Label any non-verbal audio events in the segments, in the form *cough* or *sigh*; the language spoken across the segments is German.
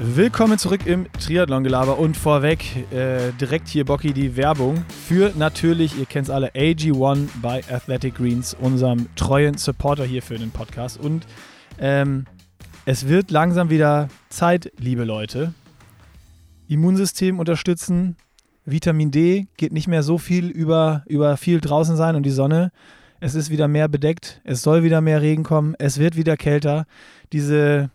Willkommen zurück im Triathlon-Gelaber und vorweg äh, direkt hier, Bocky, die Werbung für natürlich, ihr kennt es alle, AG1 bei Athletic Greens, unserem treuen Supporter hier für den Podcast. Und ähm, es wird langsam wieder Zeit, liebe Leute. Immunsystem unterstützen, Vitamin D geht nicht mehr so viel über, über viel draußen sein und die Sonne. Es ist wieder mehr bedeckt, es soll wieder mehr Regen kommen, es wird wieder kälter. Diese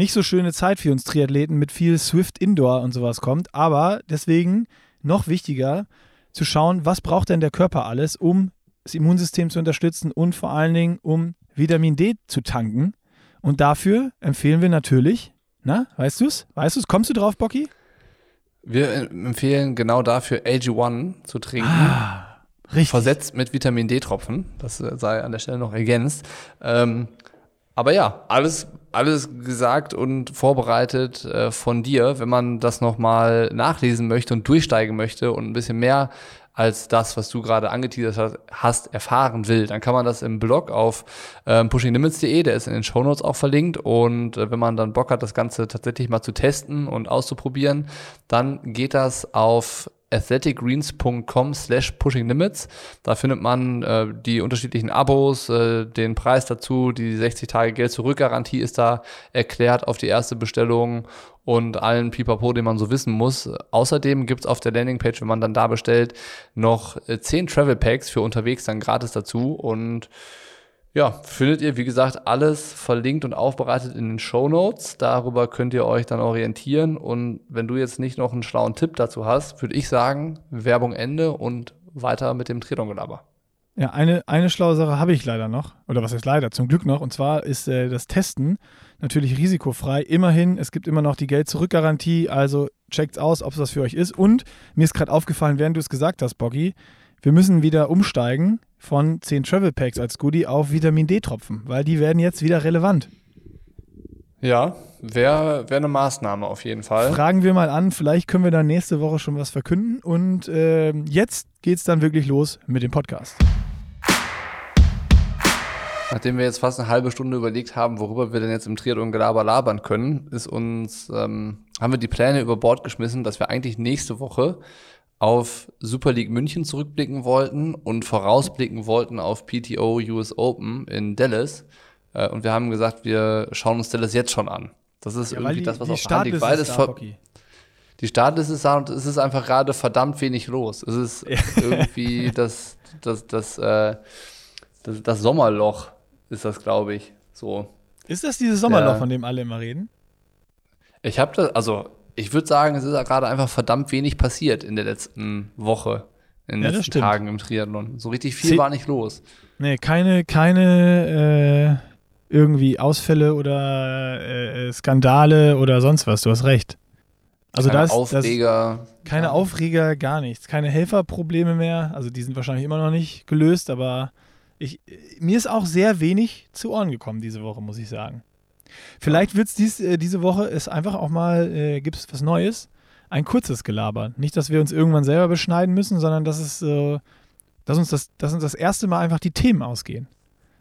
nicht so schöne Zeit für uns Triathleten mit viel Swift Indoor und sowas kommt. Aber deswegen noch wichtiger zu schauen, was braucht denn der Körper alles, um das Immunsystem zu unterstützen und vor allen Dingen, um Vitamin D zu tanken. Und dafür empfehlen wir natürlich, na, weißt du es? Weißt du es? Kommst du drauf, Bocky? Wir empfehlen genau dafür AG1 zu trinken. Ah, richtig. Versetzt mit Vitamin D-Tropfen. Das sei an der Stelle noch ergänzt. Ähm, aber ja, alles, alles gesagt und vorbereitet äh, von dir. Wenn man das nochmal nachlesen möchte und durchsteigen möchte und ein bisschen mehr als das, was du gerade angeteasert hast, erfahren will, dann kann man das im Blog auf ähm, pushinglimits.de, der ist in den Shownotes auch verlinkt. Und äh, wenn man dann Bock hat, das Ganze tatsächlich mal zu testen und auszuprobieren, dann geht das auf athleticgreens.com slash pushinglimits. Da findet man äh, die unterschiedlichen Abos, äh, den Preis dazu, die 60 Tage Geld zurück Garantie ist da erklärt auf die erste Bestellung und allen Pipapo, den man so wissen muss. Außerdem gibt's auf der Landingpage, wenn man dann da bestellt, noch äh, 10 Travel Packs für unterwegs dann gratis dazu und ja, findet ihr, wie gesagt, alles verlinkt und aufbereitet in den Show Notes. Darüber könnt ihr euch dann orientieren. Und wenn du jetzt nicht noch einen schlauen Tipp dazu hast, würde ich sagen, Werbung Ende und weiter mit dem Triathlon-Gelaber. Ja, eine, eine schlaue Sache habe ich leider noch. Oder was heißt leider? Zum Glück noch. Und zwar ist äh, das Testen natürlich risikofrei. Immerhin, es gibt immer noch die Geld-Zurück-Garantie. Also checkt's aus, ob es was für euch ist. Und mir ist gerade aufgefallen, während du es gesagt hast, Boggy, wir müssen wieder umsteigen von 10 Travel Packs als Goodie auf Vitamin D-Tropfen, weil die werden jetzt wieder relevant. Ja, wäre wär eine Maßnahme auf jeden Fall. Fragen wir mal an, vielleicht können wir dann nächste Woche schon was verkünden. Und äh, jetzt geht's dann wirklich los mit dem Podcast. Nachdem wir jetzt fast eine halbe Stunde überlegt haben, worüber wir denn jetzt im Triathlon Gelaber labern können, ist uns, ähm, haben wir die Pläne über Bord geschmissen, dass wir eigentlich nächste Woche auf Super League München zurückblicken wollten und vorausblicken wollten auf PTO US Open in Dallas. Äh, und wir haben gesagt, wir schauen uns Dallas jetzt schon an. Das ist Ja, irgendwie die, das, was auf Hand liegt, Startliste weil ist es die Startliste ist da und es ist einfach gerade verdammt wenig los. Es ist *laughs* irgendwie das, das, das, äh, das, das Sommerloch ist das, glaube ich. So. Ist das dieses Sommerloch, Ja. von dem alle immer reden? Ich habe das, also ich würde sagen, es ist ja gerade einfach verdammt wenig passiert in der letzten Woche, in den Ja, das letzten. Tagen im Triathlon. So richtig viel Ze- war nicht los. Nee, keine, keine äh, irgendwie Ausfälle oder äh, äh, Skandale oder sonst was. Du hast recht. Also Keine das, Aufreger. keine Ja. Aufreger, gar nichts. Keine Helferprobleme mehr. Also die sind wahrscheinlich immer noch nicht gelöst, aber ich, mir ist auch sehr wenig zu Ohren gekommen diese Woche, muss ich sagen. Vielleicht wird es dies, äh, diese Woche ist einfach auch mal, äh, gibt es was Neues, ein kurzes Gelaber. Nicht, dass wir uns irgendwann selber beschneiden müssen, sondern dass es, äh, dass uns das, dass uns das erste Mal einfach die Themen ausgehen.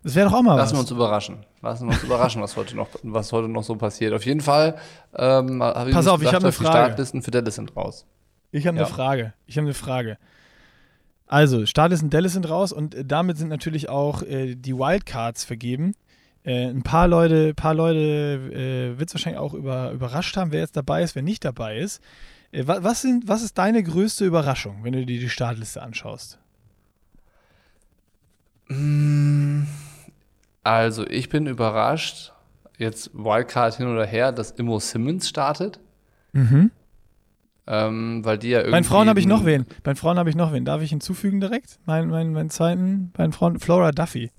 Das wäre doch auch mal Lassen wir was. uns überraschen. Lassen wir uns überraschen, was heute noch, was heute noch so passiert. Auf jeden Fall. Ähm, hab Pass auf, ich hab eine Die Frage. Startlisten für Dallas sind raus. Ich habe Ja. eine Frage. Ich habe eine Frage. Also, Startlisten Dallas sind raus und äh, damit sind natürlich auch äh, die Wildcards vergeben. Äh, ein paar Leute, paar Leute äh, wird es wahrscheinlich auch über, überrascht haben, wer jetzt dabei ist, wer nicht dabei ist. Äh, wa was, sind, was ist deine größte Überraschung, wenn du dir die Startliste anschaust? Also, ich bin überrascht, jetzt Wildcard hin oder her, dass Immo Simmons startet. Mhm. Ähm, weil die ja irgendwie. Bei den Frauen habe ich noch wen. Bei den Frauen habe ich noch wen. Darf ich hinzufügen direkt? Mein, mein, meinen zweiten, bei den Frauen, Flora Duffy.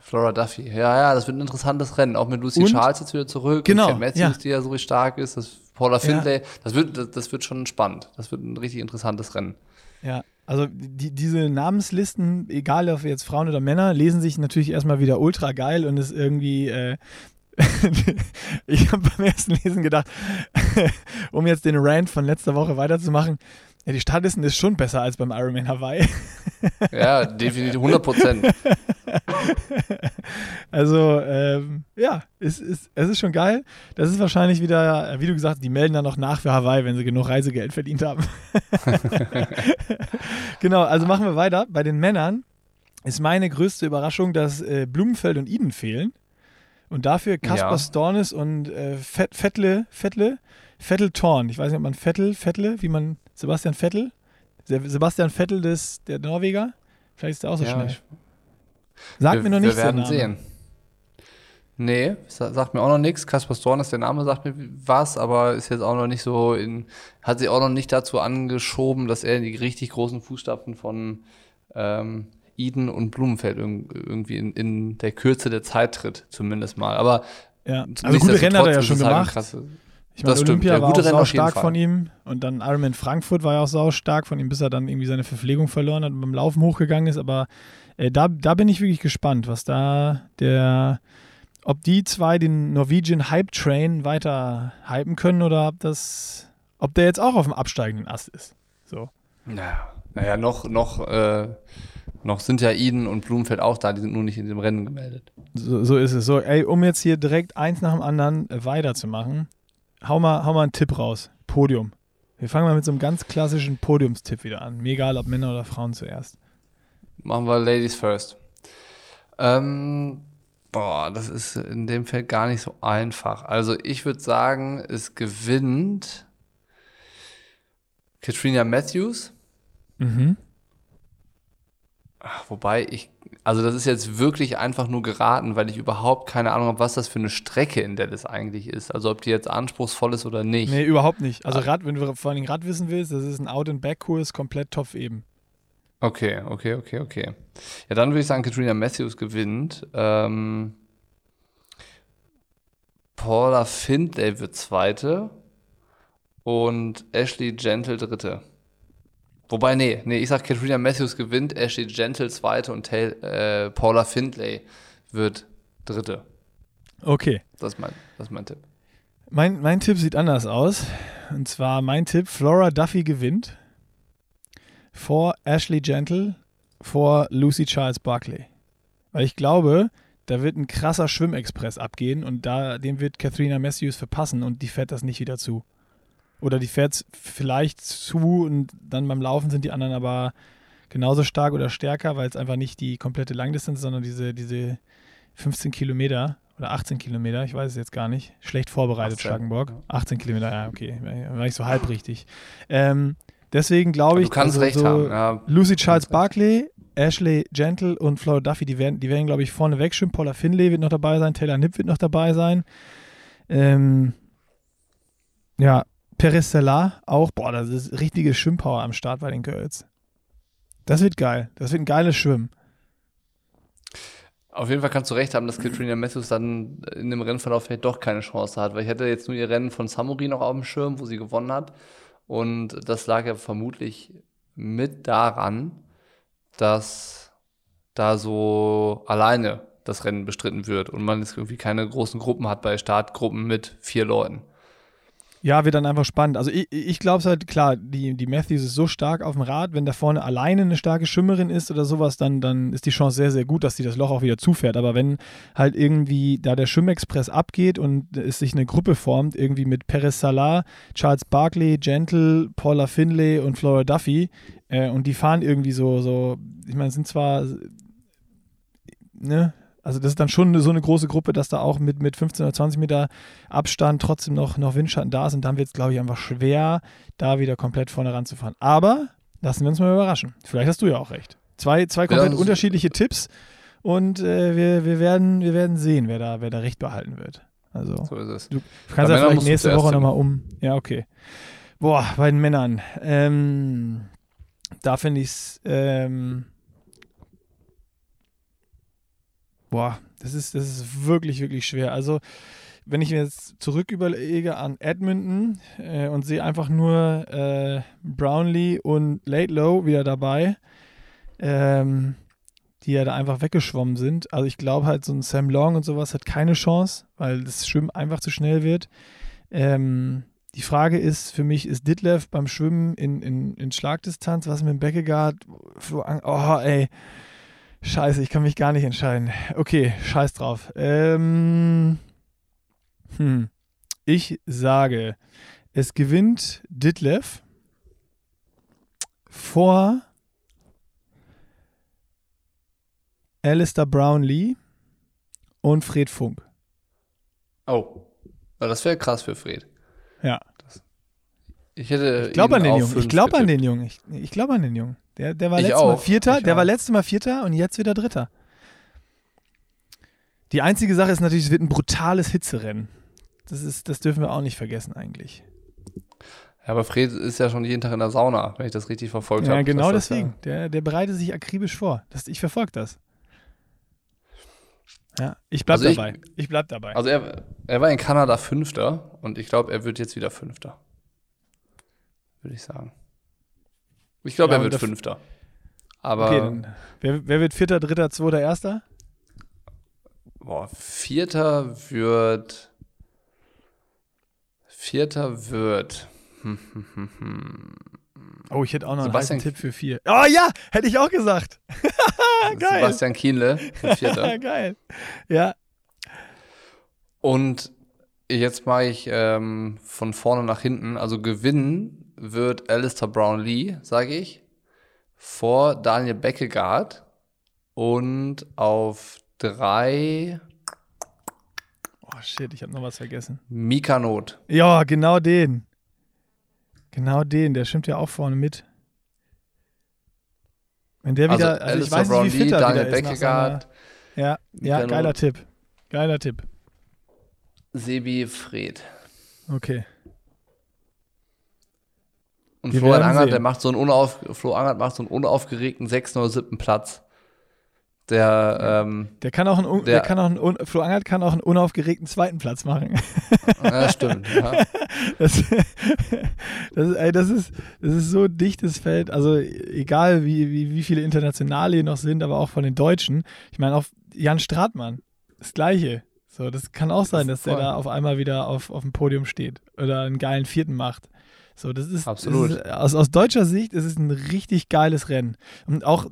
Flora Duffy. Ja, ja, das wird ein interessantes Rennen. Auch mit Lucy Und? Charles jetzt wieder zurück. Genau, Und Kat Matthews, ja. die ja so richtig stark ist. Das Paula Findlay. Das, wird, das, das wird schon spannend. Das wird ein richtig interessantes Rennen. Ja, also die, diese Namenslisten, egal ob jetzt Frauen oder Männer, lesen sich natürlich erstmal wieder ultra geil und ist irgendwie. Äh, *laughs* ich habe beim ersten Lesen gedacht, *laughs* um jetzt den Rant von letzter Woche weiterzumachen, ja, die Startlisten ist schon besser als beim Ironman Hawaii. *laughs* Ja, definitiv 100 Prozent. *laughs* also, ähm, ja, es ist, es ist schon geil. Das ist wahrscheinlich wieder, wie du gesagt hast, die melden dann noch nach für Hawaii, wenn sie genug Reisegeld verdient haben. *laughs* genau, also machen wir weiter. Bei den Männern ist meine größte Überraschung, dass äh, Blumenfeld und Iden fehlen. Und dafür Kaspar ja. Stornes und äh, Vettle, Vettle, Vettel Thorn. Ich weiß nicht, ob man Vettel, Vettle, wie man, Sebastian Vettel? Sebastian Vettel des, der Norweger? Vielleicht ist der auch so ja, schnell. Sagt wir, mir noch nichts. Wir werden sehen. Nee, sagt mir auch noch nichts. Kaspar Storn ist der Name, sagt mir was, aber ist jetzt auch noch nicht so in, hat sich auch noch nicht dazu angeschoben, dass er in die richtig großen Fußstapfen von ähm, Eden und Blumenfeld irgendwie in, in der Kürze der Zeit tritt, zumindest mal. Aber ja. also gute Rennen hat er ja schon halt gemacht. Krasse, ich meine, Olympia ja, war auch sau stark von ihm und dann Ironman Frankfurt war ja auch sau stark von ihm, bis er dann irgendwie seine Verpflegung verloren hat und beim Laufen hochgegangen ist. Aber äh, da, da bin ich wirklich gespannt, was da der, ob die zwei den Norwegian Hype Train weiter hypen können oder ob das, ob der jetzt auch auf dem absteigenden Ast ist. So. Naja, naja noch, noch, äh, noch sind ja Eden und Blumenfeld auch da, die sind nur nicht in dem Rennen gemeldet. So, so ist es. So, ey, um jetzt hier direkt eins nach dem anderen weiterzumachen hau mal, hau mal einen Tipp raus. Podium. Wir fangen mal mit so einem ganz klassischen Podiumstipp wieder an. Mir egal, ob Männer oder Frauen zuerst. Machen wir Ladies first. Ähm, boah, das ist in dem Fall gar nicht so einfach. Also ich würde sagen, es gewinnt Katrina Matthews. Mhm. Ach, wobei ich also das ist jetzt wirklich einfach nur geraten, weil ich überhaupt keine Ahnung habe, was das für eine Strecke in Dallas eigentlich ist. Also ob die jetzt anspruchsvoll ist oder nicht. Nee, überhaupt nicht. Also Rad, wenn du vor allem Rad wissen willst, das ist ein Out-and-Back-Kurs, komplett top eben. Okay, okay, okay, okay. Ja, dann würde ich sagen, Katrina Matthews gewinnt. Ähm, Paula Findlay wird Zweite und Ashley Gentle Dritte. Wobei, nee, nee, ich sag, Katrina Matthews gewinnt, Ashley Gentle zweite und Tail, äh, Paula Findlay wird dritte. Okay. Das ist mein, das ist mein Tipp. Mein, mein Tipp sieht anders aus. Und zwar mein Tipp: Flora Duffy gewinnt vor Ashley Gentle, vor Lucy Charles Barkley. Weil ich glaube, da wird ein krasser Schwimmexpress abgehen und da, dem wird Katrina Matthews verpassen und die fährt das nicht wieder zu. Oder die fährt vielleicht zu und dann beim Laufen sind die anderen aber genauso stark oder stärker, weil es einfach nicht die komplette Langdistanz, sondern diese, diese 15 Kilometer oder 18 Kilometer, ich weiß es jetzt gar nicht. Schlecht vorbereitet, 18. Schlagenborg. 18 Kilometer, ja, okay. War ich so halb richtig. Ähm, deswegen glaube ich, du kannst also recht so haben. Ja, Lucy Charles Barkley, Ashley Gentle und Flora Duffy, die werden, die werden glaube ich, vorne wegschwimmen. Paula Finlay wird noch dabei sein, Taylor Nipp wird noch dabei sein. Ähm, ja, Peristella auch, boah, das ist richtige Schwimmpower am Start bei den Girls. Das wird geil. Das wird ein geiles Schwimmen. Auf jeden Fall kannst du recht haben, dass Katrina Matthews dann in dem Rennverlauf vielleicht doch keine Chance hat, weil ich hätte jetzt nur ihr Rennen von Samuri noch auf dem Schirm, wo sie gewonnen hat. Und das lag ja vermutlich mit daran, dass da so alleine das Rennen bestritten wird und man jetzt irgendwie keine großen Gruppen hat bei Startgruppen mit vier Leuten. Ja, wird dann einfach spannend. Also ich, ich glaube es halt, klar, die, die Matthews ist so stark auf dem Rad, wenn da vorne alleine eine starke Schwimmerin ist oder sowas, dann, dann ist die Chance sehr, sehr gut, dass sie das Loch auch wieder zufährt. Aber wenn halt irgendwie da der Schwimmexpress abgeht und es sich eine Gruppe formt, irgendwie mit Perez Salah, Charles Barkley, Gentle, Paula Finlay und Flora Duffy, äh, und die fahren irgendwie so, so, ich meine, sind zwar, ne, also das ist dann schon so eine große Gruppe, dass da auch mit, mit 15 oder 20 Meter Abstand trotzdem noch, noch Windschatten da sind. Dann wird es, glaube ich, einfach schwer, da wieder komplett vorne ranzufahren. Aber lassen wir uns mal überraschen. Vielleicht hast du ja auch recht. Zwei, zwei komplett ja, unterschiedliche Tipps und äh, wir, wir, werden, wir werden sehen, wer da, wer da recht behalten wird. Also, so ist es. Du kannst ja vielleicht nächste Woche nochmal um. Ja, okay. Boah, bei den Männern. Ähm, da finde ich es. Ähm, Boah, das ist, das ist wirklich, wirklich schwer. Also, wenn ich mir jetzt zurück überlege an Edmonton äh, und sehe einfach nur äh, Brownlee und Laidlow wieder dabei, ähm, die ja da einfach weggeschwommen sind. Also ich glaube halt, so ein Sam Long und sowas hat keine Chance, weil das Schwimmen einfach zu schnell wird. Ähm, die Frage ist für mich, ist Ditlev beim Schwimmen in, in, in Schlagdistanz, was mit dem Beckegaard, oh ey, Scheiße, ich kann mich gar nicht entscheiden. Okay, scheiß drauf. Ähm, hm. Ich sage, es gewinnt Ditlev vor Alistair Brownlee und Fred Funk. Oh, das wäre krass für Fred. Ja. Ich. Ich glaube ihn an den Jungen. Ich glaube an den Jungen. Ich, ich glaube an den Jungen. Der, der war Ich letztes Mal. Vierter. Ich Der war auch. letztes Mal Vierter und jetzt wieder Dritter. Die einzige Sache ist natürlich, es wird ein brutales Hitzerennen. Das, ist, das dürfen wir auch nicht vergessen eigentlich. Ja, aber Fred ist ja schon jeden Tag in der Sauna, wenn ich das richtig verfolgt habe. Ja, genau dass das deswegen. Der, der bereitet sich akribisch vor. Das, ich verfolge das. Ja, ich bleib Also ich- dabei. Ich, bleib dabei. Ja, also er, er war in Kanada Fünfter und ich glaube, er wird jetzt wieder Fünfter. Würde ich sagen. Ich glaube, Ja, er wird Fünfter. Aber okay, dann, wer, wer wird Vierter, Dritter, Zweiter, Erster? boah, Vierter wird. Vierter wird. Oh, ich hätte auch noch Sebastian- einen Tipp für vier. Oh ja, hätte ich auch gesagt. *laughs* Geil. Sebastian Kienle, Vierter. *laughs* Geil. Ja, Und jetzt mache ich ähm, von vorne nach hinten. Also gewinnen wird Alistair Brownlee, sage ich, vor Daniel Beckegaard. Und auf drei Oh shit, ich habe noch was vergessen. Mika Not. Ja, genau den. Genau den, der stimmt ja auch vorne mit. Wenn der Also wieder, also, ich Alistair weiß nicht, wie Brownlee, fit er Daniel wieder ist. Nach seiner, Beckegaard, ja, ja, geiler Not. Tipp. Geiler Tipp. Sebi Fred. Okay. Und Florian werden Angert, sehen. der macht so einen unauf, Flo Angert macht so einen unaufgeregten sechsten oder siebten Platz. Der, ähm, Der kann auch einen, der, Der- kann auch einen, Flo Angert kann auch einen unaufgeregten zweiten Platz machen. *laughs* ja, stimmt. Ja. *laughs* Das, das, ist, ey, das, ist, das ist so ein dichtes Feld. Also egal, wie, wie, wie viele Internationale hier noch sind, aber auch von den Deutschen. Ich meine, auch Jan Stratmann, das Gleiche. So, das kann auch sein, dass der da auf einmal wieder auf, auf dem Podium steht oder einen geilen Vierten macht. So, das ist, Absolut. Ist aus, aus deutscher Sicht ist es ein richtig geiles Rennen. Und auch,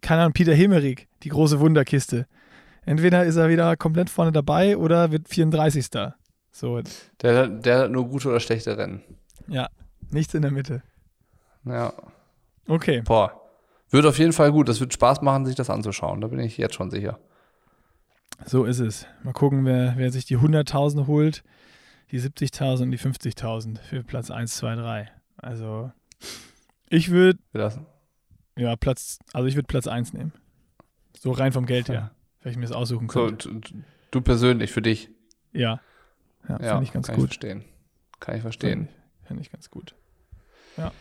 keine Ahnung, Peter Hemmerich, die große Wunderkiste. Entweder ist er wieder komplett vorne dabei oder wird 34. So, Der, der hat nur gute oder schlechte Rennen. ja, nichts in der Mitte. Ja. Okay. Boah. Wird auf jeden Fall gut. Das wird Spaß machen, sich das anzuschauen. Da bin ich jetzt schon sicher. So ist es. Mal gucken, wer, wer sich die 100.000 holt, die 70.000 und die 50.000 für Platz 1, 2, 3. Also, ich würde, ja, Platz, also ich würde Platz 1 nehmen. So rein vom Geld her, wenn ich mir das aussuchen so, könnte. du, du persönlich für dich. Ja. Ja, Ja, finde ich ganz kann gut. ich verstehen. Kann ich verstehen. Finde ich, find ich ganz gut. Ja.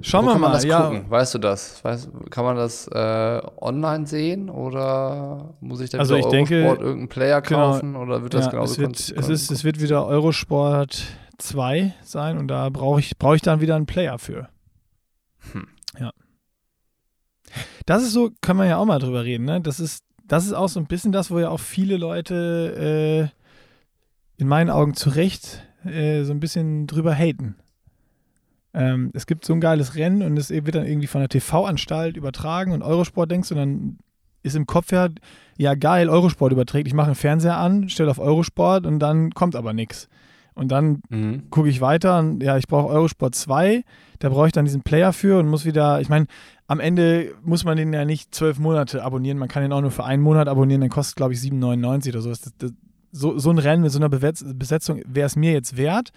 Schauen Wo wir kann man mal. das Ja, gucken? Weißt du das? Weißt, kann man das äh, online sehen oder muss ich da Also ich denke- Eurosport irgendeinen Player genau, kaufen oder wird das ja, genauso es, wird, es, ist, es wird wieder Eurosport 2 sein und da brauche ich, brauch ich dann wieder einen Player für. Hm. Ja. Das ist so, können wir ja auch mal drüber reden, ne? Das ist, das ist auch so ein bisschen das, wo ja auch viele Leute äh, in meinen Augen zu Recht äh, so ein bisschen drüber haten. Ähm, es gibt so ein geiles Rennen und es wird dann irgendwie von der TV-Anstalt übertragen und Eurosport denkst du, dann ist im Kopf ja, ja geil, Eurosport überträgt. Ich mache einen Fernseher an, stelle auf Eurosport und dann kommt aber nichts. Und dann Mhm. gucke ich weiter und ja, ich brauche Eurosport 2, da brauche ich dann diesen Player für und muss wieder, ich meine, am Ende muss man den ja nicht zwölf Monate abonnieren, man kann den auch nur für einen Monat abonnieren, dann kostet, glaube ich, 7,99 oder so. Das, das, so. So ein Rennen mit so einer Besetz Besetzung wäre es mir jetzt wert,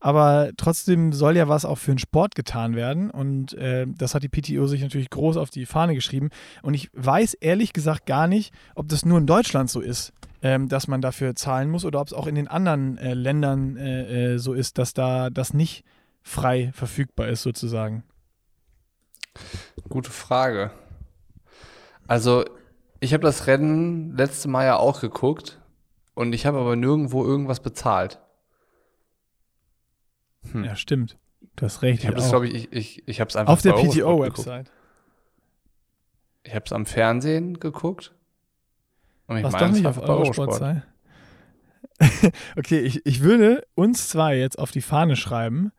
aber trotzdem soll ja was auch für den Sport getan werden und äh, das hat die PTO sich natürlich groß auf die Fahne geschrieben und ich weiß ehrlich gesagt gar nicht, ob das nur in Deutschland so ist ähm, dass man dafür zahlen muss oder ob es auch in den anderen äh, Ländern äh, äh, so ist, dass da das nicht frei verfügbar ist sozusagen. Gute Frage. Also, ich habe das Rennen letzte Mal ja auch geguckt und ich habe aber nirgendwo irgendwas bezahlt. Hm. Ja, stimmt. Du hast recht. Ich habe auch. glaube ich, ich, ich, ich habe es einfach auf der Eurosport. PTO-Website. Ich habe es am Fernsehen geguckt. Und ich Was meine, doch es nicht auf bei Eurosport sein. *laughs* okay, ich, ich würde uns zwei jetzt auf die Fahne schreiben,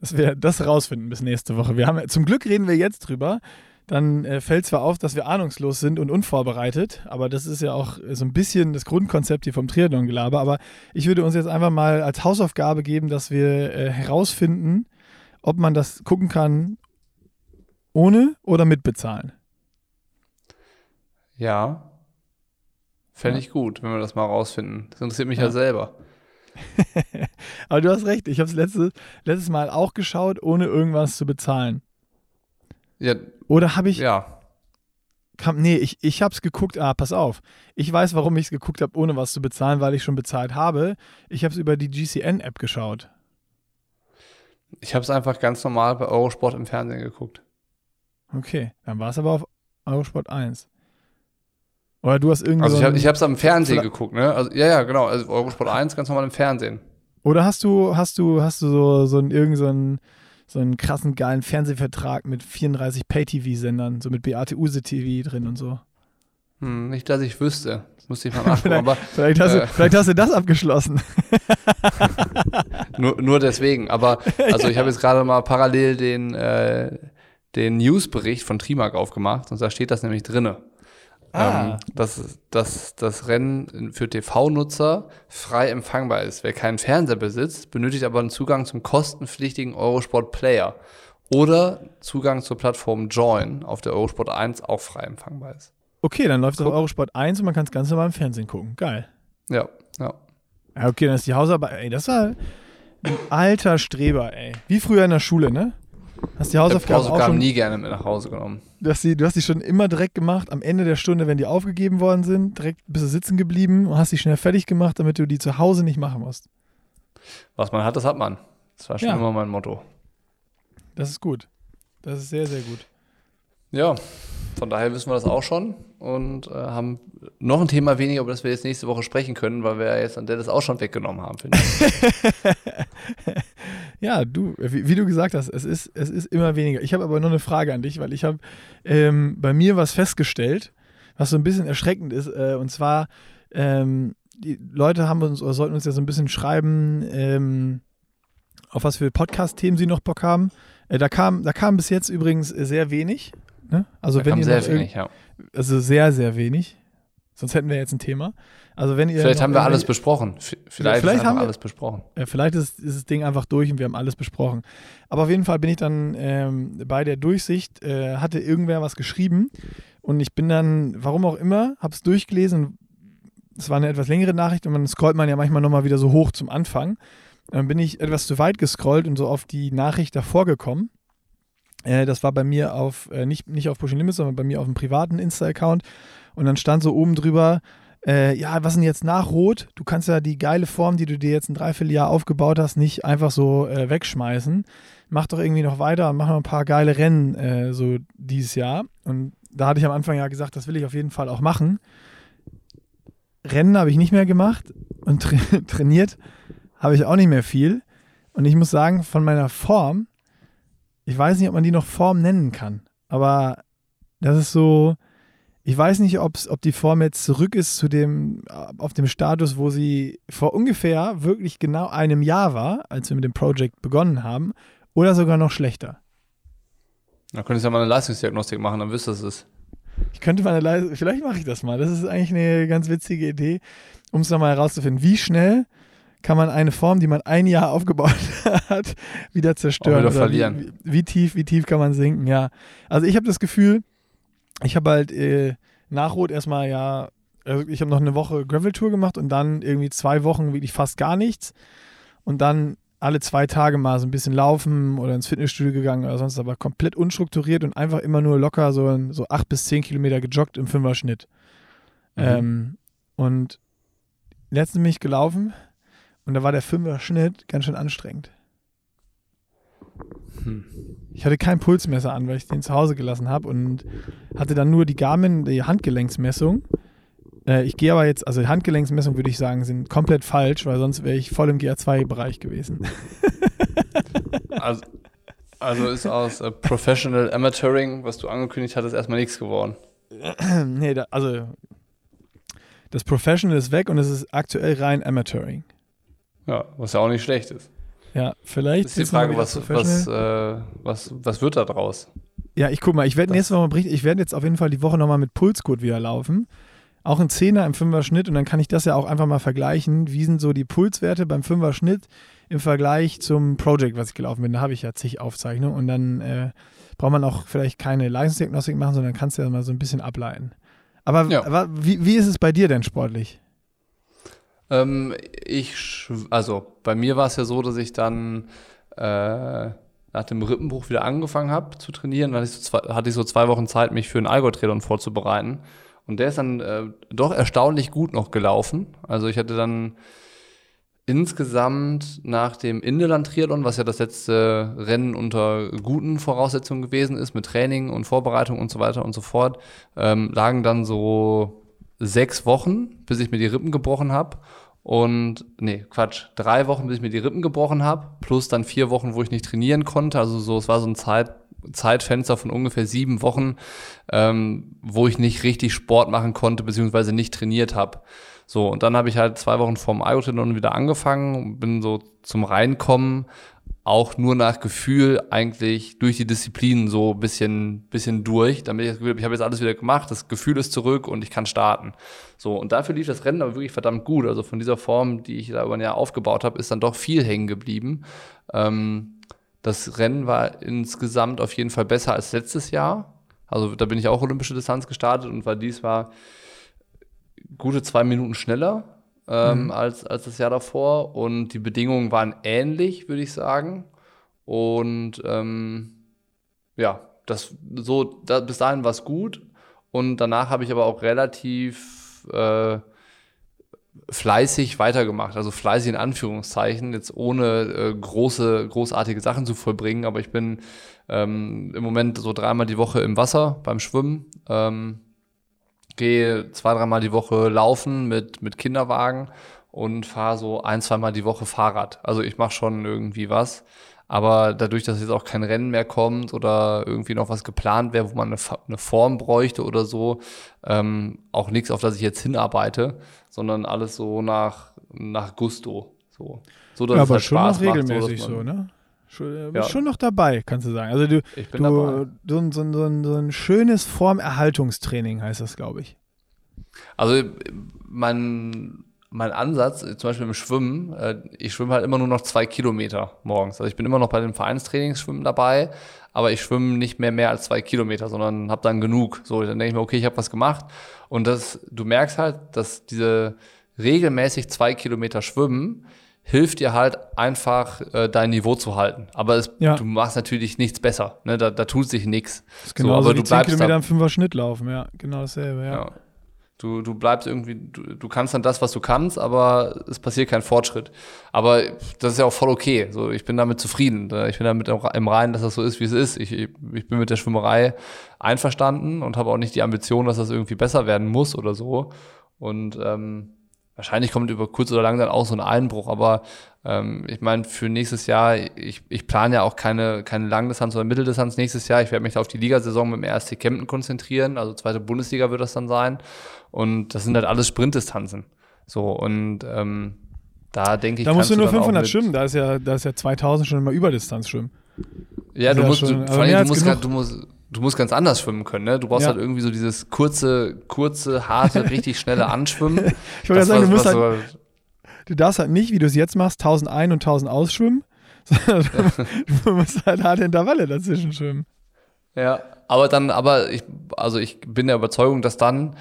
dass wir das rausfinden bis nächste Woche. Wir haben, zum Glück reden wir jetzt drüber, dann äh, fällt zwar auf, dass wir ahnungslos sind und unvorbereitet, aber das ist ja auch so ein bisschen das Grundkonzept hier vom Triathlon-Gelaber. Aber ich würde uns jetzt einfach mal als Hausaufgabe geben, dass wir äh, herausfinden, ob man das gucken kann ohne oder mit bezahlen. Ja. Fände Ja. ich gut, wenn wir das mal rausfinden. Das interessiert mich Ja. ja, selber. *laughs* Aber du hast recht, ich habe es letztes, letztes Mal auch geschaut, ohne irgendwas zu bezahlen. Ja, Oder habe ich, ja. kam, nee, ich, ich habe es geguckt, ah, pass auf. Ich weiß, warum ich es geguckt habe, ohne was zu bezahlen, weil ich schon bezahlt habe. Ich habe es über die GCN-App geschaut. Ich habe es einfach ganz normal bei Eurosport im Fernsehen geguckt. Okay, dann war es aber auf Eurosport 1. Oder du hast irgendwie. Also ich so habe ich es am Fernsehen geguckt, ne? Also, ja, ja, genau. Also Eurosport 1 ganz normal im Fernsehen. Oder hast du, hast du, hast du so, so einen irgend so so einen krassen geilen Fernsehvertrag mit 34 Pay-TV-Sendern, so mit Beate Use TV drin und so. Hm, nicht, dass ich wüsste. Das müsste ich mal *laughs* nachgucken. aber Vielleicht hast, du, Äh. vielleicht hast du das abgeschlossen. *laughs* nur, nur deswegen. Aber *laughs* also ich habe jetzt gerade mal parallel den, äh, den Newsbericht von Trimark aufgemacht und da steht das nämlich drinne. Ah. Ähm, dass, dass das Rennen für TV-Nutzer frei empfangbar ist. Wer keinen Fernseher besitzt, benötigt aber einen Zugang zum kostenpflichtigen Eurosport Player oder Zugang zur Plattform Join auf der Eurosport 1 auch frei empfangbar ist. Okay, dann läuft es auf. Eurosport 1 und man kann es ganz normal im Fernsehen gucken. Geil. Ja, ja. Ja, okay, dann ist die Hausarbeit. Ey, das war ein alter Streber, ey. Wie früher in der Schule, ne? Hast die habe Hausaufgaben auch Hausaufgaben schon, nie gerne mit nach Hause genommen. du hast, die, du hast die schon immer direkt gemacht. Am Ende der Stunde, wenn die aufgegeben worden sind, direkt bist du sitzen geblieben und hast die schnell fertig gemacht, damit du die zu Hause nicht machen musst. Was man hat, das hat man. Das war schon Ja. immer mein Motto. Das ist gut. Das ist sehr, sehr gut. Ja, von daher wissen wir das auch schon und äh, haben noch ein Thema weniger, über das wir jetzt nächste Woche sprechen können, weil wir ja jetzt an der das auch schon weggenommen haben, finde ich. *laughs* Ja, du, wie, wie du gesagt hast, es ist, es ist immer weniger. Ich habe aber noch eine Frage an dich, weil ich habe ähm, bei mir was festgestellt, was so ein bisschen erschreckend ist. Äh, und zwar, ähm, die Leute haben uns oder sollten uns ja so ein bisschen schreiben, ähm, auf was für Podcast-Themen sie noch Bock haben. Äh, da, kam, da kam bis jetzt übrigens äh, sehr wenig. Ne? Also Da wenn ihr sehr wenig, ja. Also sehr, sehr wenig. Sonst hätten wir jetzt ein Thema. Also wenn ihr Vielleicht haben wir alles besprochen. Vielleicht, vielleicht haben wir- alles besprochen. ja, vielleicht ist, ist das Ding einfach durch und wir haben alles besprochen. Aber auf jeden Fall bin ich dann ähm, bei der Durchsicht, äh, hatte irgendwer was geschrieben und ich bin dann, warum auch immer, habe es durchgelesen. Es war eine etwas längere Nachricht und man scrollt man ja manchmal nochmal wieder so hoch zum Anfang. Dann bin ich etwas zu weit gescrollt und so auf die Nachricht davor gekommen. Äh, das war bei mir auf, äh, nicht, nicht auf Pushing Limits, sondern bei mir auf dem privaten Insta-Account. Und dann stand so oben drüber, äh, ja, was denn jetzt nach Rot? Du kannst ja die geile Form, die du dir jetzt ein Dreivierteljahr aufgebaut hast, nicht einfach so äh, wegschmeißen. Mach doch irgendwie noch weiter und mach noch ein paar geile Rennen äh, so dieses Jahr. Und da hatte ich am Anfang ja gesagt, das will ich auf jeden Fall auch machen. Rennen habe ich nicht mehr gemacht und tra *laughs* trainiert habe ich auch nicht mehr viel. Und ich muss sagen, von meiner Form, ich weiß nicht, ob man die noch Form nennen kann, aber das ist so, ich weiß nicht, ob's, ob die Form jetzt zurück ist zu dem, auf dem Status, wo sie vor ungefähr wirklich genau einem Jahr war, als wir mit dem Project begonnen haben, oder sogar noch schlechter. Da könntest du ja mal eine Leistungsdiagnostik machen, dann wüsstest du es. Ich könnte mal eine Leise, vielleicht mache ich das mal. Das ist eigentlich eine ganz witzige Idee, um es nochmal herauszufinden. Wie schnell kann man eine Form, die man ein Jahr aufgebaut *laughs* hat, wieder zerstören? Wieder Oder verlieren. Wie, wie tief, wie tief kann man sinken? Ja. Also ich habe das Gefühl, ich habe halt äh, nach Rot erstmal ja, also ich habe noch eine Woche Gravel Tour gemacht und dann irgendwie zwei Wochen wirklich fast gar nichts und dann alle zwei Tage mal so ein bisschen laufen oder ins Fitnessstudio gegangen oder sonst, aber komplett unstrukturiert und einfach immer nur locker so, so acht bis zehn Kilometer gejoggt im Fünfer-Schnitt. Mhm. Ähm, und letztens bin ich gelaufen und da war der Fünfer-Schnitt ganz schön anstrengend. Hm. Ich hatte kein Pulsmesser an, weil ich den zu Hause gelassen habe und hatte dann nur die Garmin, die Handgelenksmessung. Äh, ich gehe aber jetzt, also die Handgelenksmessung würde ich sagen, sind komplett falsch, weil sonst wäre ich voll im GA2-Bereich gewesen. *laughs* Also, also ist aus äh, Professional Amateuring, was du angekündigt hattest, erstmal nichts geworden. nee, da, also das Professional ist weg und es ist aktuell rein Amateuring. Ja, was ja auch nicht schlecht ist. Ja, vielleicht. Das ist die Frage, was, was, äh, was, was wird da draus? Ja, ich guck mal, ich werde nächste Woche berichten, ich werde jetzt auf jeden Fall die Woche nochmal mit Pulscode wieder laufen. Auch ein Zehner im Fünfer-Schnitt und dann kann ich das ja auch einfach mal vergleichen. Wie sind so die Pulswerte beim Fünfer-Schnitt im Vergleich zum Project, was ich gelaufen bin? Da habe ich ja zig Aufzeichnungen und dann äh, braucht man auch vielleicht keine Leistungsdiagnostik machen, sondern kannst du ja mal so ein bisschen ableiten. Aber, Ja. aber wie, wie ist es bei dir denn sportlich? Ähm, ich, also bei mir war es ja so, dass ich dann äh, nach dem Rippenbruch wieder angefangen habe zu trainieren. Dann hatte ich, so zwei, hatte ich so zwei Wochen Zeit, mich für einen Allgäu-Triathlon vorzubereiten. Und der ist dann äh, doch erstaunlich gut noch gelaufen. Also ich hatte dann insgesamt nach dem Indeland-Triathlon, was ja das letzte Rennen unter guten Voraussetzungen gewesen ist, mit Training und Vorbereitung und so weiter und so fort, ähm, lagen dann so sechs Wochen, bis ich mir die Rippen gebrochen habe. Und, nee, Quatsch, drei Wochen, bis ich mir die Rippen gebrochen habe, plus dann vier Wochen, wo ich nicht trainieren konnte. Also so, es war so ein Zeit, Zeitfenster von ungefähr sieben Wochen, ähm, wo ich nicht richtig Sport machen konnte, beziehungsweise nicht trainiert habe. So, und dann habe ich halt zwei Wochen vorm Algotriathlon wieder angefangen und bin so zum Reinkommen auch nur nach Gefühl eigentlich durch die Disziplinen so ein bisschen, bisschen durch, damit ich das Gefühl habe, ich habe jetzt alles wieder gemacht, das Gefühl ist zurück und ich kann starten. So, und dafür lief das Rennen aber wirklich verdammt gut. Also von dieser Form, die ich da über ein Jahr aufgebaut habe, ist dann doch viel hängen geblieben. Ähm, das Rennen war insgesamt auf jeden Fall besser als letztes Jahr. Also da bin ich auch olympische Distanz gestartet und war diesmal gute zwei Minuten schneller ähm, Mhm. als, als das Jahr davor. Und die Bedingungen waren ähnlich, würde ich sagen. Und ähm, ja, das so, da, bis dahin war es gut. Und danach habe ich aber auch relativ äh, fleißig weitergemacht. Also fleißig in Anführungszeichen, jetzt ohne äh, große, großartige Sachen zu vollbringen. Aber ich bin ähm, im Moment so dreimal die Woche im Wasser beim Schwimmen. Ähm, gehe zwei, dreimal die Woche laufen mit, mit Kinderwagen und fahre so ein, zweimal die Woche Fahrrad. Also ich mache schon irgendwie was. Aber dadurch, dass jetzt auch kein Rennen mehr kommt oder irgendwie noch was geplant wäre, wo man eine, eine Form bräuchte oder so, ähm, auch nichts, auf das ich jetzt hinarbeite, sondern alles so nach, nach Gusto. So, so dass Ja, es aber halt schon Spaß noch macht, regelmäßig dass so, man- ne? Schon, äh, Ja. bist schon noch dabei, kannst du sagen. Also du, Ich bin dabei. du so, ein- so, ein- so, ein- so ein schönes Formerhaltungstraining heißt das, glaube ich. Also mein, mein Ansatz, zum Beispiel im Schwimmen, äh, ich schwimme halt immer nur noch zwei Kilometer morgens. Also ich bin immer noch bei den Vereinstrainingsschwimmen dabei, aber ich schwimme nicht mehr mehr als zwei Kilometer, sondern habe dann genug. So, dann denke ich mir, okay, ich habe was gemacht. Und das, du merkst halt, dass diese regelmäßig zwei Kilometer Schwimmen hilft dir halt einfach äh, dein Niveau zu halten. Aber es, Ja. du machst natürlich nichts besser. Ne? Da, da tut sich nichts. Das ist genauso aber wie du 10 bleibst Kilometer im Fünfer Schnitt laufen, ja. Genau dasselbe, ja. ja. Du, du bleibst irgendwie, du, du kannst dann das, was du kannst, aber es passiert kein Fortschritt. Aber das ist ja auch voll okay. So, ich bin damit zufrieden. Ich bin damit im Reinen, dass das so ist, wie es ist. Ich, ich bin mit der Schwimmerei einverstanden und habe auch nicht die Ambition, dass das irgendwie besser werden muss oder so. Und ähm, wahrscheinlich kommt über kurz oder lang dann auch so ein Einbruch, aber ähm, ich meine, für nächstes Jahr, ich, ich plane ja auch keine, keine Langdistanz oder Mitteldistanz nächstes Jahr. Ich werde mich da auf die Ligasaison mit dem RSC Kempten konzentrieren, also zweite Bundesliga wird das dann sein. Und das sind halt alles Sprintdistanzen. So, und ähm, da denke ich, Da musst du nur auch 500 mit- schwimmen, da ist ja, da ist ja 2000 schon immer Überdistanz schwimmen. Ja, du Ja, musst, schon, du, allem, du musst, du musst, du musst ganz anders schwimmen können, ne? Du brauchst Ja. halt irgendwie so dieses kurze, kurze, harte, *laughs* richtig schnelle Anschwimmen. Ich wollte sagen, du musst halt, so- du darfst halt nicht, wie du es jetzt machst, 1000 ein und 1000 ausschwimmen, *laughs* sondern *laughs* du musst halt harte Intervalle dazwischen schwimmen. Ja, aber dann, aber ich, also ich bin der Überzeugung, dass dann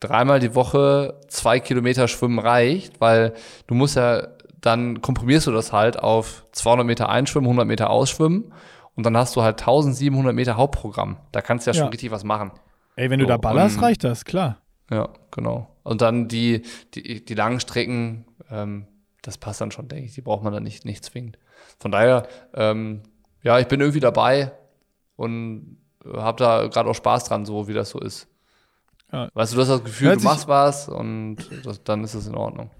dreimal die Woche zwei Kilometer Schwimmen reicht, weil du musst ja, dann komprimierst du das halt auf 200 Meter einschwimmen, 100 Meter ausschwimmen und dann hast du halt 1700 Meter Hauptprogramm. Da kannst du ja, Ja. schon richtig was machen. Ey, wenn du So, da ballerst, und- reicht das, klar. Ja, genau. Und dann die, die, die langen Strecken, ähm, das passt dann schon, denke ich. Die braucht man dann nicht, nicht zwingend. Von daher, ähm, ja, ich bin irgendwie dabei und habe da gerade auch Spaß dran, so wie das so ist. Ja. Weißt du, du hast das Gefühl, Hört du machst was und das, dann ist es in Ordnung.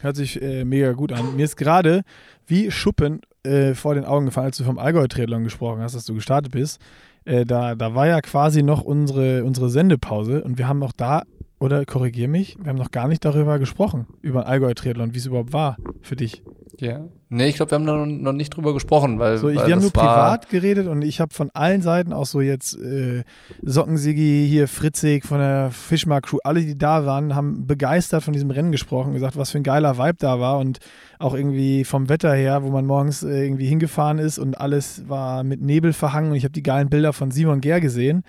Hört sich äh, mega gut an. Mir ist gerade wie Schuppen äh, vor den Augen gefallen, als du vom Allgäu-Triathlon gesprochen hast, dass du gestartet bist. Äh, da, da war ja quasi noch unsere, unsere Sendepause und wir haben noch da, oder korrigier mich, wir haben noch gar nicht darüber gesprochen, über Allgäu-Triathlon, wie es überhaupt war für dich. Ja. Nee, ich glaube, wir haben da noch nicht drüber gesprochen, weil. So, ich, weil wir haben nur privat geredet und ich habe von allen Seiten, auch so jetzt äh, Sockensigi, hier Fritzig von der Fischmark Crew, alle, die da waren, haben begeistert von diesem Rennen gesprochen, gesagt, was für ein geiler Vibe da war und auch irgendwie vom Wetter her, wo man morgens äh, irgendwie hingefahren ist und alles war mit Nebel verhangen und ich habe die geilen Bilder von Simon Ger gesehen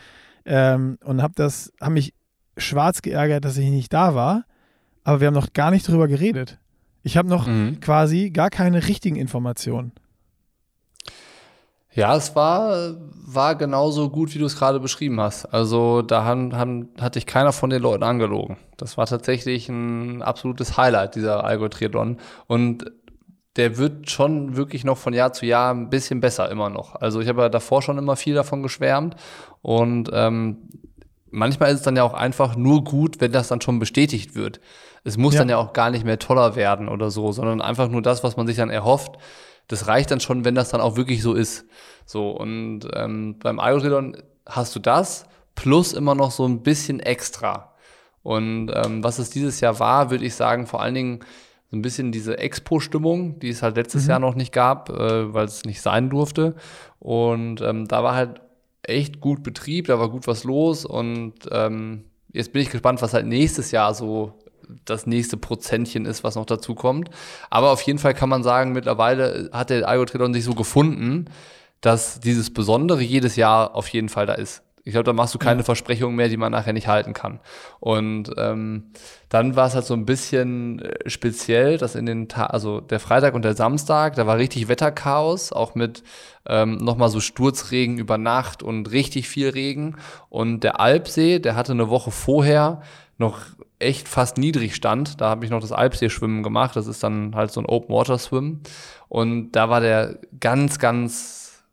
ähm, und habe das, habe mich schwarz geärgert, dass ich nicht da war, aber wir haben noch gar nicht drüber geredet. Ich habe noch Mhm. quasi gar keine richtigen Informationen. Ja, es war, war genauso gut, wie du es gerade beschrieben hast. Also da han, han, hat dich keiner von den Leuten angelogen. Das war tatsächlich ein absolutes Highlight, dieser Allgäu-Triathlon. Und der wird schon wirklich noch von Jahr zu Jahr ein bisschen besser immer noch. Also ich habe ja davor schon immer viel davon geschwärmt. Und ähm, manchmal ist es dann ja auch einfach nur gut, wenn das dann schon bestätigt wird. Es muss Ja. dann ja auch gar nicht mehr toller werden oder so, sondern einfach nur das, was man sich dann erhofft. Das reicht dann schon, wenn das dann auch wirklich so ist. So, und ähm, beim Iotridon hast du das plus immer noch so ein bisschen extra. Und ähm, was es dieses Jahr war, würde ich sagen, vor allen Dingen so ein bisschen diese Expo-Stimmung, die es halt letztes Jahr noch nicht gab, äh, weil es nicht sein durfte. Und ähm, da war halt echt gut Betrieb, da war gut was los. Und ähm, jetzt bin ich gespannt, was halt nächstes Jahr so das nächste Prozentchen ist, was noch dazu kommt. Aber auf jeden Fall kann man sagen, mittlerweile hat der Algo-Triathlon sich so gefunden, dass dieses Besondere jedes Jahr auf jeden Fall da ist. Ich glaube, da machst du keine Versprechungen mehr, die man nachher nicht halten kann. Und ähm, dann war es halt so ein bisschen äh, speziell, dass in den Ta also der Freitag und der Samstag, da war richtig Wetterchaos, auch mit ähm, nochmal so Sturzregen über Nacht und richtig viel Regen. Und der Alpsee, der hatte eine Woche vorher noch echt fast niedrig stand. Da habe ich noch das Alpsee-Schwimmen gemacht. Das ist dann halt so ein Open-Water-Swim. Und da war der ganz, ganz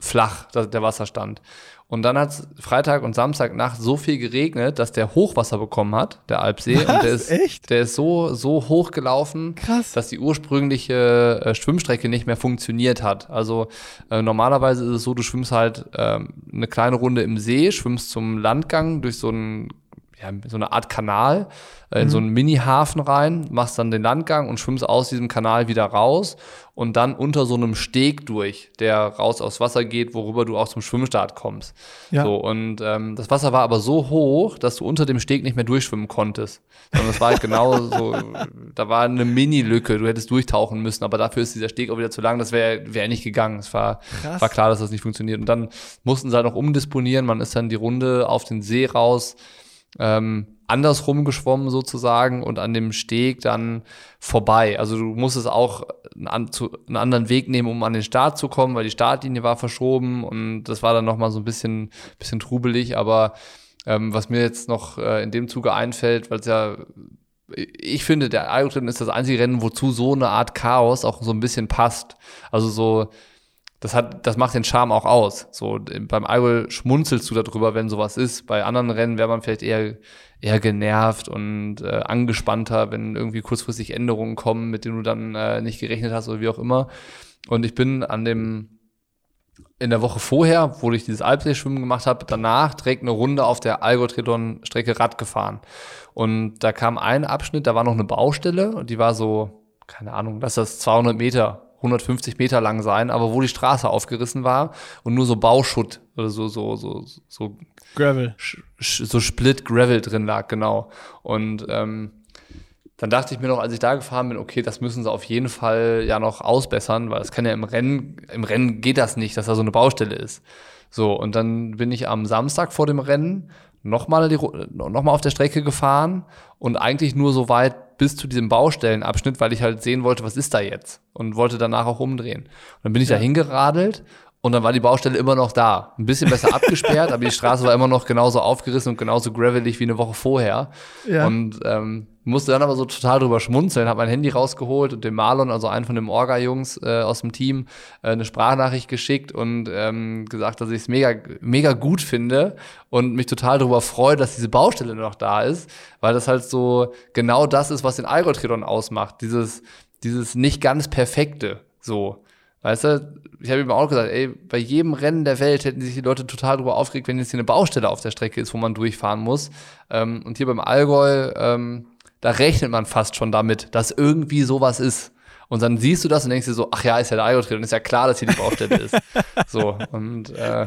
flach, der Wasserstand. Und dann hat es Freitag und Samstagnacht so viel geregnet, dass der Hochwasser bekommen hat, der Alpsee. und der ist, Echt? der ist so, so hoch gelaufen, Krass. dass die ursprüngliche äh, Schwimmstrecke nicht mehr funktioniert hat. Also äh, normalerweise ist es so, du schwimmst halt ähm, eine kleine Runde im See, schwimmst zum Landgang durch so einen ja, so eine Art Kanal äh, in so einen Mini-Hafen rein, machst dann den Landgang und schwimmst aus diesem Kanal wieder raus und dann unter so einem Steg durch, der raus aufs Wasser geht, worüber du auch zum Schwimmstart kommst. Ja. So, und ähm, das Wasser war aber so hoch, dass du unter dem Steg nicht mehr durchschwimmen konntest. Sondern es war halt genau *laughs* so, da war eine Mini-Lücke, du hättest durchtauchen müssen, aber dafür ist dieser Steg auch wieder zu lang, das wäre wär nicht gegangen. Es war, Krass. war klar, dass das nicht funktioniert. Und dann mussten sie halt noch umdisponieren, man ist dann die Runde auf den See raus, ähm, andersrum geschwommen sozusagen und an dem Steg dann vorbei. Also du musstest auch einen, zu, einen anderen Weg nehmen, um an den Start zu kommen, weil die Startlinie war verschoben und das war dann nochmal so ein bisschen, bisschen trubelig, aber ähm, was mir jetzt noch äh, in dem Zuge einfällt, weil es ja ich finde, der Ironman ist das einzige Rennen, wozu so eine Art Chaos auch so ein bisschen passt. Also so, das hat, das macht den Charme auch aus. So beim Allgäu schmunzelst du darüber, wenn sowas ist. Bei anderen Rennen wäre man vielleicht eher eher genervt und äh, angespannter, wenn irgendwie kurzfristig Änderungen kommen, mit denen du dann äh, nicht gerechnet hast oder wie auch immer. Und ich bin an dem in der Woche vorher, wo ich dieses Alpsee-Schwimmen gemacht habe, danach direkt eine Runde auf der Allgäu-Triathlon-Strecke Rad gefahren. Und da kam ein Abschnitt, da war noch eine Baustelle und die war so, keine Ahnung, lass das 200 Meter 150 Meter lang sein, aber wo die Straße aufgerissen war und nur so Bauschutt oder so, so, so, so, Gravel. so Split Gravel drin lag, genau. Und ähm, dann dachte ich mir noch, als ich da gefahren bin, okay, das müssen sie auf jeden Fall ja noch ausbessern, weil das kann ja im Rennen, im Rennen geht das nicht, dass da so eine Baustelle ist. So, und dann bin ich am Samstag vor dem Rennen nochmal noch mal auf der Strecke gefahren und eigentlich nur so weit bis zu diesem Baustellenabschnitt, weil ich halt sehen wollte, was ist da jetzt und wollte danach auch umdrehen. Und dann bin ich da hingeradelt und dann war die Baustelle immer noch da. Ein bisschen besser *laughs* abgesperrt, aber die Straße war immer noch genauso aufgerissen und genauso gravelig wie eine Woche vorher. Ja. Und ähm, musste dann aber so total drüber schmunzeln, habe mein Handy rausgeholt und dem Marlon, also einen von den Orga-Jungs äh, aus dem Team, äh, eine Sprachnachricht geschickt und ähm, gesagt, dass ich es mega, mega gut finde und mich total darüber freue, dass diese Baustelle noch da ist, weil das halt so genau das ist, was den Allgäu-Triathlon ausmacht. Dieses, dieses nicht ganz perfekte, so. Weißt du, ich habe ihm auch gesagt, ey, bei jedem Rennen der Welt hätten sich die Leute total darüber aufgeregt, wenn jetzt hier eine Baustelle auf der Strecke ist, wo man durchfahren muss. Ähm, und hier beim Allgäu, ähm, da rechnet man fast schon damit, dass irgendwie sowas ist. Und dann siehst du das und denkst dir so, ach ja, ist ja der Algo-Trail und ist ja klar, dass hier die Baustelle ist. *laughs* So, und äh,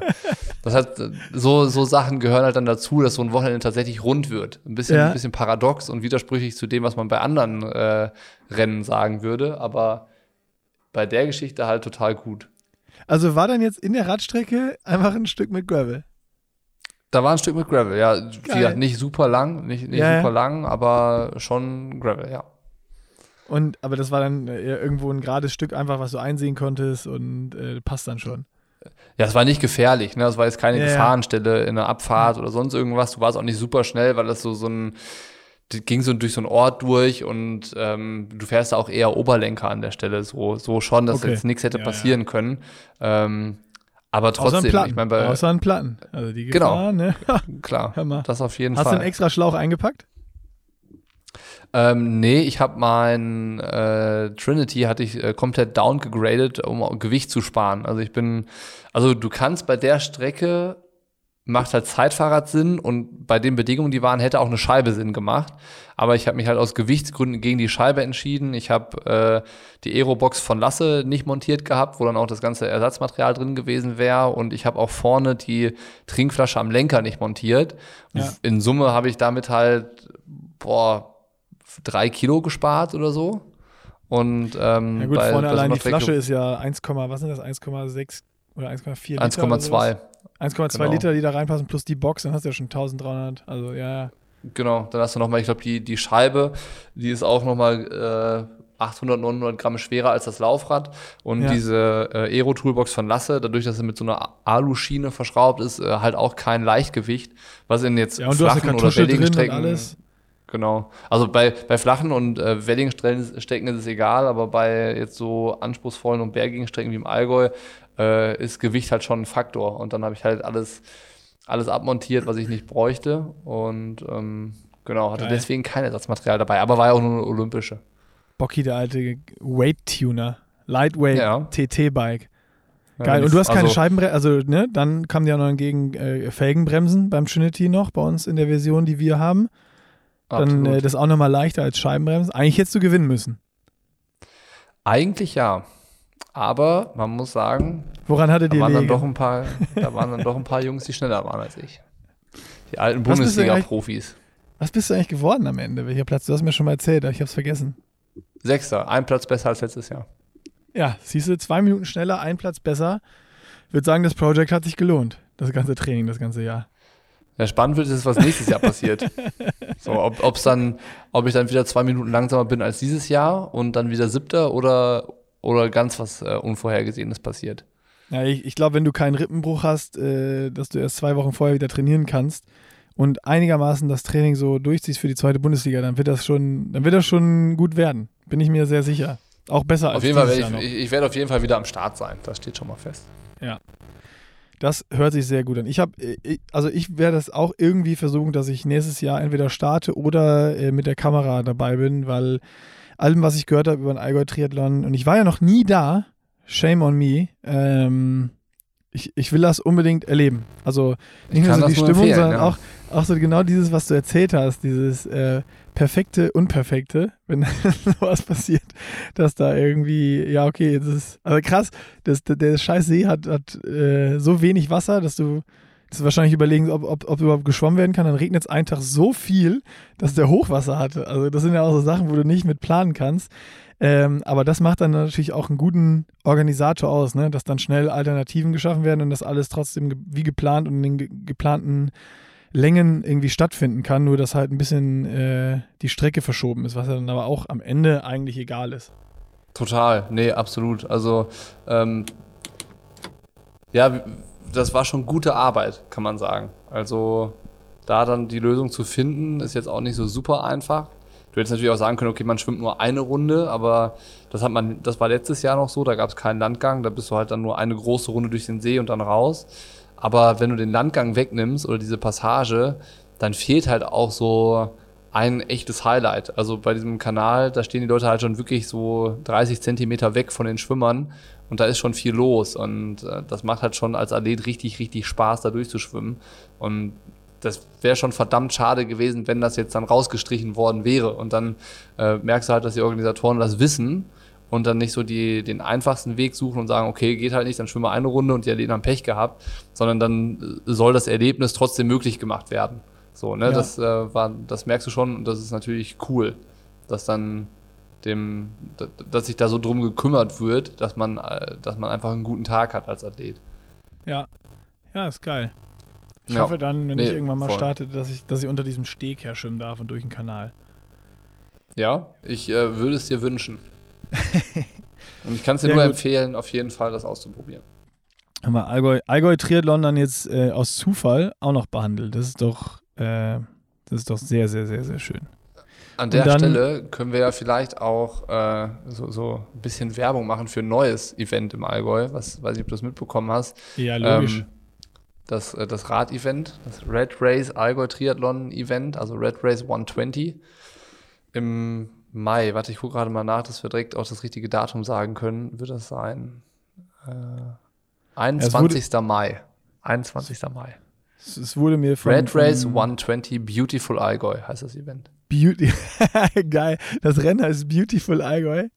das hat, so, so Sachen gehören halt dann dazu, dass so ein Wochenende tatsächlich rund wird. Ein bisschen, Ja. ein bisschen paradox und widersprüchlich zu dem, was man bei anderen äh, Rennen sagen würde, aber bei der Geschichte halt total gut. Also war dann jetzt in der Radstrecke einfach ein Stück mit Gravel. Da war ein Stück mit Gravel, ja. Geil. nicht super lang, nicht, nicht Ja, ja. super lang, aber schon Gravel, ja. Und, aber das war dann äh, irgendwo ein gerades Stück einfach, was du einsehen konntest und äh, passt dann schon. Ja, es war nicht gefährlich, ne? Es war jetzt keine Ja, ja. Gefahrenstelle in einer Abfahrt oder sonst irgendwas. Du warst auch nicht super schnell, weil das so, so ein, das ging so durch so einen Ort durch und ähm, du fährst da auch eher Oberlenker an der Stelle, so, so schon, dass Okay. jetzt nichts hätte Ja, passieren können. Ähm, aber Außer ein trotzdem, Platten. ich meine, bei, Außer ein Platten. Also die Genau. Gefahr, ne? *laughs* klar, das auf jeden Hast du Fall. einen extra Schlauch eingepackt? Ähm, nee, ich habe mein äh, Trinity hatte ich äh, komplett downgegradet, um Gewicht zu sparen. Also ich bin, also du kannst bei der Strecke macht halt Zeitfahrrad Sinn und bei den Bedingungen, die waren, hätte auch eine Scheibe Sinn gemacht. Aber ich habe mich halt aus Gewichtsgründen gegen die Scheibe entschieden. Ich habe äh, die Aerobox von Lasse nicht montiert gehabt, wo dann auch das ganze Ersatzmaterial drin gewesen wäre. Und ich habe auch vorne die Trinkflasche am Lenker nicht montiert. Ja. In Summe habe ich damit halt, boah, drei Kilo gespart oder so. Und ähm, Ja gut, bei- vorne allein die Flasche ist ja 1, was sind das? 1,6 oder 1,4 Liter? oder 1,2. Sowas? 1,2 Genau. Liter, die da reinpassen, plus die Box, dann hast du ja schon 1300. Also ja. Genau, dann hast du nochmal, ich glaube, die, die Scheibe, die ist auch nochmal äh, 800, 900 Gramm schwerer als das Laufrad. Und Ja. diese äh, Aero-Toolbox von Lasse, dadurch, dass sie mit so einer Aluschiene verschraubt ist, äh, halt auch kein Leichtgewicht, was in jetzt Ja, flachen oder welligen drin und Strecken alles. Genau. Also bei, bei flachen und äh, welligen Strecken Strecken ist es egal, aber bei jetzt so anspruchsvollen und bergigen Strecken wie im Allgäu äh, ist Gewicht halt schon ein Faktor. Und dann habe ich halt alles, alles abmontiert, was ich nicht bräuchte. Und ähm, genau, hatte Geil. deswegen kein Ersatzmaterial dabei, aber war ja auch nur eine olympische. Bocky, der alte Weight-Tuner. Lightweight Ja. TT-Bike. Geil. Und du hast keine also, Scheibenbremsen, also ne, dann kam ja noch entgegen äh, Felgenbremsen beim Trinity noch bei uns in der Version, die wir haben. Dann äh, das auch nochmal leichter als Scheibenbremsen. Eigentlich hättest du gewinnen müssen. Eigentlich ja. Aber man muss sagen, Woran hattet da waren dann doch ein paar, da waren dann doch ein paar Jungs, die schneller waren als ich. Die alten Bundesliga-Profis. Was bist du eigentlich geworden am Ende? Welcher Platz? Du hast mir schon mal erzählt, aber ich hab's vergessen. Sechster, ein Platz besser als letztes Jahr. Ja, siehst du, zwei Minuten schneller, ein Platz besser. Ich würde sagen, das Projekt hat sich gelohnt. Das ganze Training, das ganze Jahr. Ja, spannend wird es, was nächstes Jahr passiert. So, ob, ob's dann, ob ich dann wieder zwei Minuten langsamer bin als dieses Jahr und dann wieder siebter oder, oder ganz was äh, Unvorhergesehenes passiert. Ja, ich, ich glaube, wenn du keinen Rippenbruch hast, äh, dass du erst zwei Wochen vorher wieder trainieren kannst und einigermaßen das Training so durchziehst für die zweite Bundesliga, dann wird das schon, dann wird das schon gut werden. Bin ich mir sehr sicher. Auch besser als Auf jeden Fall werde ich, ich, ich werde auf jeden Fall wieder am Start sein. Das steht schon mal fest. Das hört sich sehr gut an. Ich habe, also ich werde das auch irgendwie versuchen, dass ich nächstes Jahr entweder starte oder äh, mit der Kamera dabei bin, weil allem, was ich gehört habe über den Allgäu Triathlon und ich war ja noch nie da, shame on me. Ähm, ich, ich will das unbedingt erleben. Also Ich nicht nur so die Stimmung, sondern ja. auch, auch so genau dieses, was du erzählt hast, dieses äh, perfekte, unperfekte, wenn *laughs* sowas passiert, dass da irgendwie, ja, okay, das ist, also krass, das, der, der scheiß See hat, hat äh, so wenig Wasser, dass du ist wahrscheinlich überlegen, ob, ob, ob überhaupt geschwommen werden kann. Dann regnet es einen Tag so viel, dass der Hochwasser hatte. Also das sind ja auch so Sachen, wo du nicht mit planen kannst. Ähm, aber das macht dann natürlich auch einen guten Organisator aus, ne? dass dann schnell Alternativen geschaffen werden und das alles trotzdem ge wie geplant und in den ge geplanten Längen irgendwie stattfinden kann, nur dass halt ein bisschen äh, die Strecke verschoben ist, was dann aber auch am Ende eigentlich egal ist. Total, nee, absolut. Also, ähm, ja, das war schon gute Arbeit, kann man sagen. Also, da dann die Lösung zu finden, ist jetzt auch nicht so super einfach. Du hättest natürlich auch sagen können, okay, man schwimmt nur eine Runde, aber das hat man, das war letztes Jahr noch so, da gab es keinen Landgang, da bist du halt dann nur eine große Runde durch den See und dann raus. Aber wenn du den Landgang wegnimmst oder diese Passage, dann fehlt halt auch so ein echtes Highlight. Also bei diesem Kanal, da stehen die Leute halt schon wirklich so 30 Zentimeter weg von den Schwimmern und da ist schon viel los und äh, das macht halt schon als Athlet richtig, richtig Spaß, da durchzuschwimmen und das wäre schon verdammt schade gewesen, wenn das jetzt dann rausgestrichen worden wäre und dann äh, merkst du halt, dass die Organisatoren das wissen und dann nicht so die, den einfachsten Weg suchen und sagen, okay, geht halt nicht, dann schwimmen wir eine Runde und die Athleten haben Pech gehabt, sondern dann soll das Erlebnis trotzdem möglich gemacht werden. So, ne, Ja. das äh, war, das merkst du schon und das ist natürlich cool, dass dann dem, dass sich da so drum gekümmert wird, dass man, äh, dass man einfach einen guten Tag hat als Athlet. Ja. Ja, ist geil. Ich Ja. hoffe dann, wenn Nee, ich irgendwann mal voll. starte, dass ich, dass ich unter diesem Steg herschwimmen darf und durch den Kanal. Ja, ich äh, würde es dir wünschen. *laughs* und ich kann es dir Sehr nur gut. empfehlen, auf jeden Fall das auszuprobieren. Haben wir Allgäu, Allgäu Triathlon dann jetzt äh, aus Zufall auch noch behandelt. Das ist doch, äh, das ist doch sehr, sehr, sehr, sehr schön. An der dann- Stelle können wir ja vielleicht auch äh, so, so ein bisschen Werbung machen für ein neues Event im Allgäu. Was weiß ich, ob du das mitbekommen hast. Ja, logisch. Ähm, das, äh, das Rad-Event, das Red Race Allgäu Triathlon Event, also Red Race 120 im Mai. Warte, ich gucke gerade mal nach, dass wir direkt auch das richtige Datum sagen können. Wird das sein? Äh, 21. Mai. 21. Mai. es, wurde mir von Red Race von 120 Beautiful Allgäu heißt das Event. Beauty. *laughs* Geil. Das Rennen heißt Beautiful Allgäu.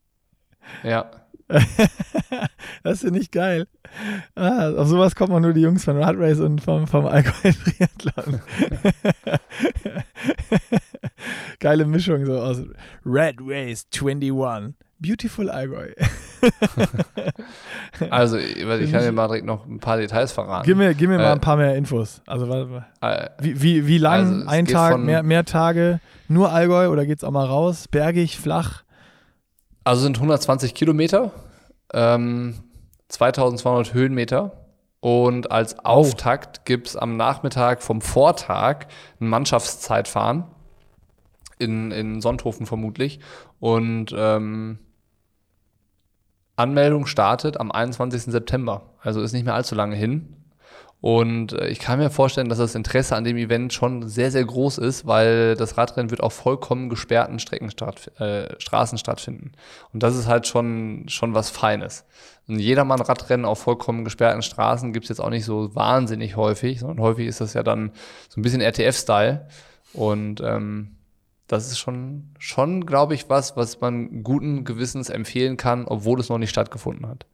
Ja. *laughs* das finde ich geil. Ah, auf sowas kommt man nur die Jungs von Rad Race und vom, vom Allgäu Triathlon. *laughs* Geile Mischung so aus Red Race 21. Beautiful Allgäu. *laughs* Also, ich, ich kann dir mal direkt noch ein paar Details verraten. Gib mir, gib mir mal Äh, ein paar mehr Infos. Also Äh, wie, wie, wie lang? Also, es ein geht Tag, mehr, mehr Tage? Nur Allgäu oder geht's auch mal raus? Bergig, flach? Also sind 120 Kilometer, ähm, 2200 Höhenmeter. Und als Auftakt gibt es am Nachmittag vom Vortag ein Mannschaftszeitfahren. In, in Sonthofen vermutlich. Und ähm, Anmeldung startet am 21. September. Also ist nicht mehr allzu lange hin. Und äh, ich kann mir vorstellen, dass das Interesse an dem Event schon sehr, sehr groß ist, weil das Radrennen wird auf vollkommen gesperrten Strecken statt, äh, Straßen stattfinden. Und das ist halt schon, schon was Feines. Ein Jedermann-Radrennen auf vollkommen gesperrten Straßen gibt es jetzt auch nicht so wahnsinnig häufig, sondern häufig ist das ja dann so ein bisschen RTF-Style. Und ähm, das ist schon, schon glaube ich, was, was man guten Gewissens empfehlen kann, obwohl es noch nicht stattgefunden hat.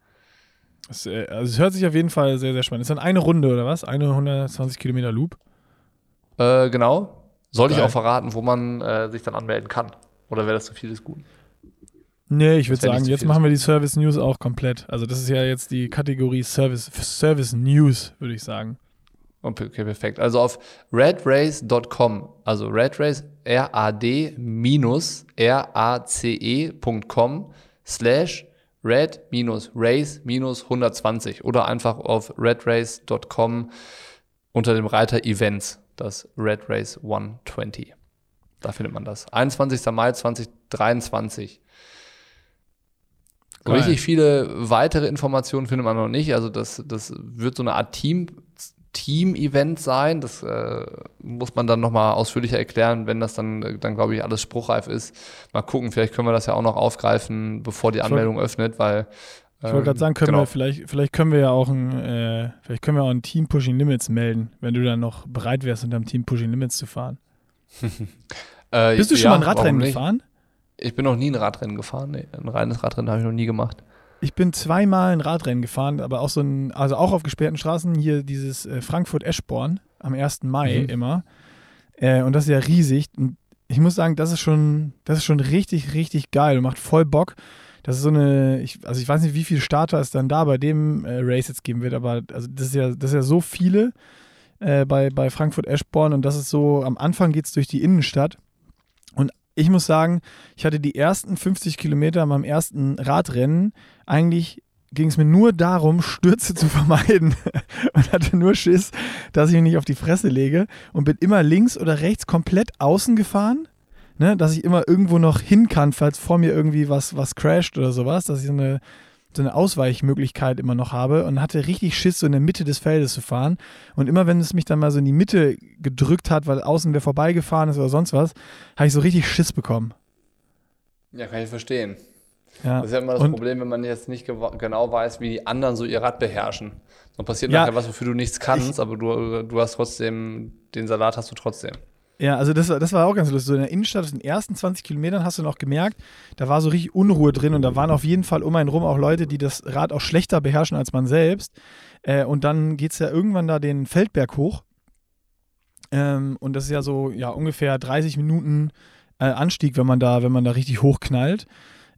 Es, äh, also es hört sich auf jeden Fall sehr, sehr spannend. Ist dann eine Runde oder was? Eine 120 Kilometer Loop? Äh, genau. Soll ich Geil. auch verraten, wo man äh, sich dann anmelden kann? Oder wäre das zu viel des Guten? Nee, ich würde sagen, jetzt machen wir die Service News auch komplett. Also das ist ja jetzt die Kategorie Service, Service News, würde ich sagen. Okay, okay, perfekt. Also auf redrace.com, also redrace, R-A-D minus R-A-C-E.com slash red minus race minus 120 oder einfach auf redrace.com unter dem Reiter Events, das Red Race 120. Da findet man das. 21. Mai 2023. So Geil. richtig viele weitere Informationen findet man noch nicht. Also das, das wird so eine Art Team, Team-Event sein. Das äh, muss man dann nochmal ausführlicher erklären, wenn das dann, äh, dann glaube ich, alles spruchreif ist. Mal gucken, vielleicht können wir das ja auch noch aufgreifen, bevor die Anmeldung öffnet, weil Ich wollte gerade sagen, können genau. wir vielleicht, vielleicht können wir ja auch ein, äh, vielleicht können wir auch ein Team Pushing Limits melden, wenn du dann noch bereit wärst, unter dem Team Pushing Limits zu fahren. *laughs* Äh, Bist du schon ja, mal ein Radrennen gefahren? Ich bin noch nie ein Radrennen gefahren. Nee, ein reines Radrennen habe ich noch nie gemacht. Ich bin zweimal ein Radrennen gefahren, aber auch so ein, also auch auf gesperrten Straßen, hier dieses äh, Frankfurt-Eschborn am 1. Mai Mhm. immer. Äh, und das ist ja riesig. Und ich muss sagen, das ist schon, das ist schon richtig, richtig geil und macht voll Bock. Das ist so eine, ich, also ich weiß nicht, wie viele Starter es dann da bei dem äh, Race jetzt geben wird, aber also das ist ja, das ist ja so viele äh, bei, bei Frankfurt-Eschborn und das ist so, am Anfang geht es durch die Innenstadt. Ich muss sagen, ich hatte die ersten 50 Kilometer meinem ersten Radrennen. Eigentlich ging es mir nur darum, Stürze zu *laughs* vermeiden. Und hatte nur Schiss, dass ich mich nicht auf die Fresse lege und bin immer links oder rechts komplett außen gefahren, ne, dass ich immer irgendwo noch hin kann, falls vor mir irgendwie was, was crasht oder sowas, dass ich so eine, so eine Ausweichmöglichkeit immer noch habe und hatte richtig Schiss, so in der Mitte des Feldes zu fahren. Und immer wenn es mich dann mal so in die Mitte gedrückt hat, weil außen wer vorbeigefahren ist oder sonst was, habe ich so richtig Schiss bekommen. Ja, kann ich verstehen. Ja. Das ist ja immer das Und- Problem, wenn man jetzt nicht genau weiß, wie die anderen so ihr Rad beherrschen. Dann passiert Ja. nachher was, wofür du nichts kannst, aber du, du hast trotzdem, den Salat hast du trotzdem. Ja, also das, das war auch ganz lustig. So in der Innenstadt, aus den ersten 20 Kilometern hast du noch gemerkt, da war so richtig Unruhe drin und da waren auf jeden Fall um einen rum auch Leute, die das Rad auch schlechter beherrschen als man selbst. Äh, und dann geht es ja irgendwann da den Feldberg hoch. Ähm, und das ist ja so ja, ungefähr 30 Minuten äh, Anstieg, wenn man da, wenn man da richtig hochknallt.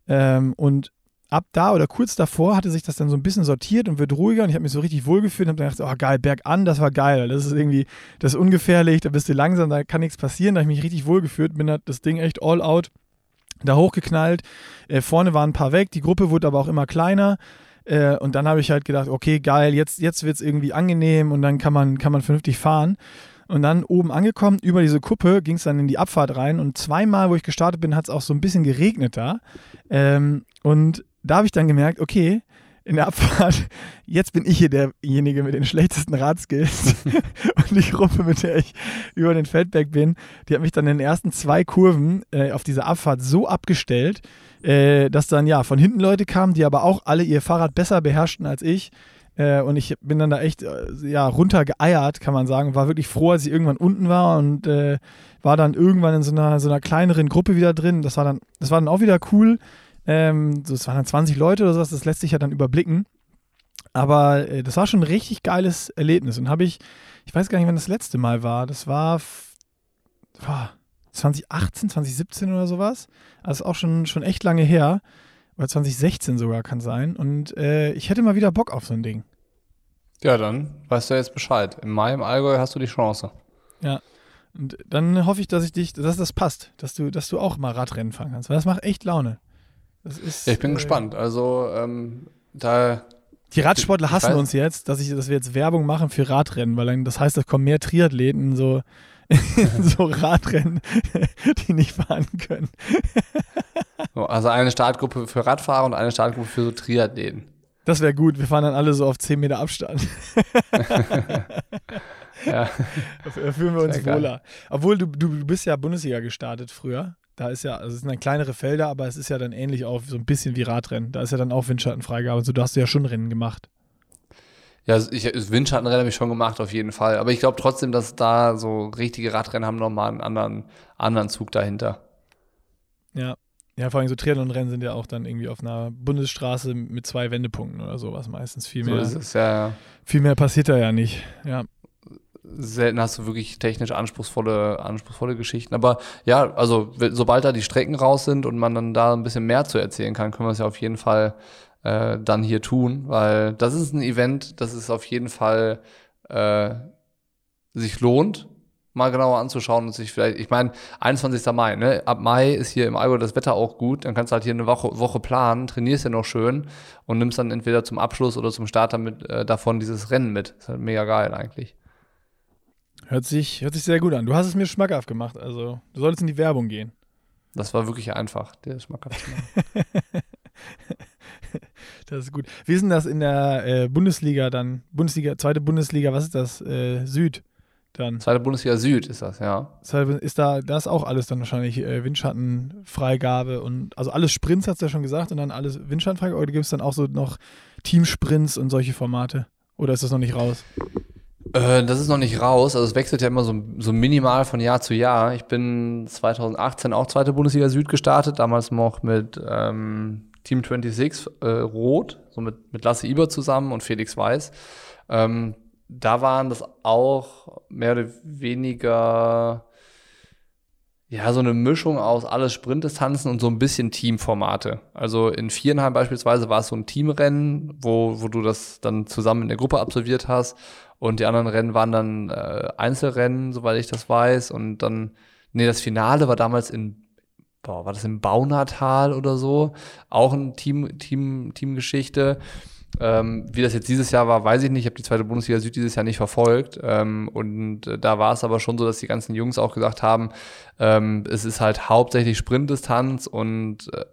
Ähm, und ab da oder kurz davor hatte sich das dann so ein bisschen sortiert und wird ruhiger und ich habe mich so richtig wohlgefühlt und habe gedacht, oh geil, bergan, das war geil, das ist irgendwie, das ist ungefährlich, da bist du langsam, da kann nichts passieren, da habe ich mich richtig wohlgefühlt, bin das Ding echt all out da hochgeknallt, äh, vorne waren ein paar weg, die Gruppe wurde aber auch immer kleiner äh, und dann habe ich halt gedacht, okay, geil, jetzt, jetzt wird es irgendwie angenehm und dann kann man, kann man vernünftig fahren. Und dann oben angekommen, über diese Kuppe, ging es dann in die Abfahrt rein. Und zweimal, wo ich gestartet bin, hat es auch so ein bisschen geregnet da. Ähm, und da habe ich dann gemerkt, okay, in der Abfahrt, *laughs* jetzt bin ich hier derjenige mit den schlechtesten Radskills. *laughs* und die Gruppe, mit der ich über den Feldberg bin, die hat mich dann in den ersten zwei Kurven äh, auf dieser Abfahrt so abgestellt, äh, dass dann ja von hinten Leute kamen, die aber auch alle ihr Fahrrad besser beherrschten als ich. Äh, und ich bin dann da echt äh, ja, runtergeeiert, kann man sagen. War wirklich froh, als ich irgendwann unten war und äh, war dann irgendwann in so einer, so einer kleineren Gruppe wieder drin. Das war dann, das war dann auch wieder cool. Ähm, so, es waren dann 20 Leute oder sowas, das lässt sich ja dann überblicken. Aber äh, das war schon ein richtig geiles Erlebnis. Und habe ich, ich weiß gar nicht, wann das letzte Mal war. Das war oh, 2018, 2017 oder sowas. Also auch schon, schon echt lange her. Oder 2016 sogar kann sein. Und äh, ich hätte mal wieder Bock auf so ein Ding. Ja, dann weißt du jetzt Bescheid. Im Mai im Allgäu hast du die Chance. Ja. Und dann hoffe ich, dass ich dich, dass das passt, dass du, dass du auch mal Radrennen fahren kannst. Weil das macht echt Laune. Ist, ja, ich bin äh, gespannt. Also ähm, da. Die Radsportler hassen uns jetzt, dass, ich, dass wir jetzt Werbung machen für Radrennen, weil dann, das heißt, es kommen mehr Triathleten so, *laughs* so Radrennen, *laughs* die nicht fahren können. also eine Startgruppe für Radfahrer und eine Startgruppe für so Triathleten. Das wäre gut, wir fahren dann alle so auf 10 Meter Abstand. *laughs* ja. Da fühlen wir uns wohler. Obwohl, du, du bist ja Bundesliga gestartet früher. Da ist ja, also es sind dann kleinere Felder, aber es ist ja dann ähnlich auch so ein bisschen wie Radrennen. Da ist ja dann auch Windschattenfreigabe und so. Da hast du ja schon Rennen gemacht. Ja, ich, Windschattenrennen habe ich schon gemacht, auf jeden Fall. Aber ich glaube trotzdem, dass da so richtige Radrennen haben nochmal einen anderen, anderen Zug dahinter. Ja. Ja, vor allem so Triathlon-Rennen sind ja auch dann irgendwie auf einer Bundesstraße mit zwei Wendepunkten oder sowas meistens. Viel mehr, so ist es, ja, ja. Viel mehr passiert da ja nicht. Ja selten hast du wirklich technisch anspruchsvolle, anspruchsvolle Geschichten. Aber ja, also sobald da die Strecken raus sind und man dann da ein bisschen mehr zu erzählen kann, können wir es ja auf jeden Fall äh, dann hier tun, weil das ist ein Event, das ist auf jeden Fall äh, sich lohnt, mal genauer anzuschauen und sich vielleicht, ich meine, 21. Mai, ne? Ab Mai ist hier im Allgäu das Wetter auch gut, dann kannst du halt hier eine Woche, Woche planen, trainierst ja noch schön und nimmst dann entweder zum Abschluss oder zum Start damit äh, davon dieses Rennen mit. ist halt mega geil eigentlich. Hört sich, hört sich sehr gut an. Du hast es mir schmackhaft gemacht. Also, du solltest in die Werbung gehen. Das war wirklich einfach, der schmackhaft zu machen. *laughs* das ist gut. Wie ist denn das in der äh, Bundesliga dann? Bundesliga, zweite Bundesliga, was ist das? Äh, Süd dann. Zweite Bundesliga Süd ist das, ja. Ist da, da ist auch alles dann wahrscheinlich äh, Windschattenfreigabe und also alles Sprints, hat es ja schon gesagt, und dann alles Windschattenfreigabe. Oder gibt es dann auch so noch Teamsprints und solche Formate? Oder ist das noch nicht raus? Äh, das ist noch nicht raus. Also es wechselt ja immer so, so minimal von Jahr zu Jahr. Ich bin 2018 auch zweite Bundesliga Süd gestartet, damals noch mit ähm, Team 26 äh, Rot, so mit, mit Lasse Iber zusammen und Felix Weiß. Ähm, da waren das auch mehr oder weniger ja, so eine Mischung aus alles Sprintdistanzen und so ein bisschen Teamformate. Also in Vierenheim beispielsweise war es so ein Teamrennen, wo, wo du das dann zusammen in der Gruppe absolviert hast. Und die anderen Rennen waren dann äh, Einzelrennen, soweit ich das weiß. Und dann, nee, das Finale war damals in, boah, war das im Baunatal oder so? Auch ein Team, Team, Teamgeschichte. Ähm, wie das jetzt dieses Jahr war, weiß ich nicht. Ich habe die zweite Bundesliga Süd dieses Jahr nicht verfolgt. Ähm, und äh, da war es aber schon so, dass die ganzen Jungs auch gesagt haben, ähm, es ist halt hauptsächlich Sprintdistanz und äh,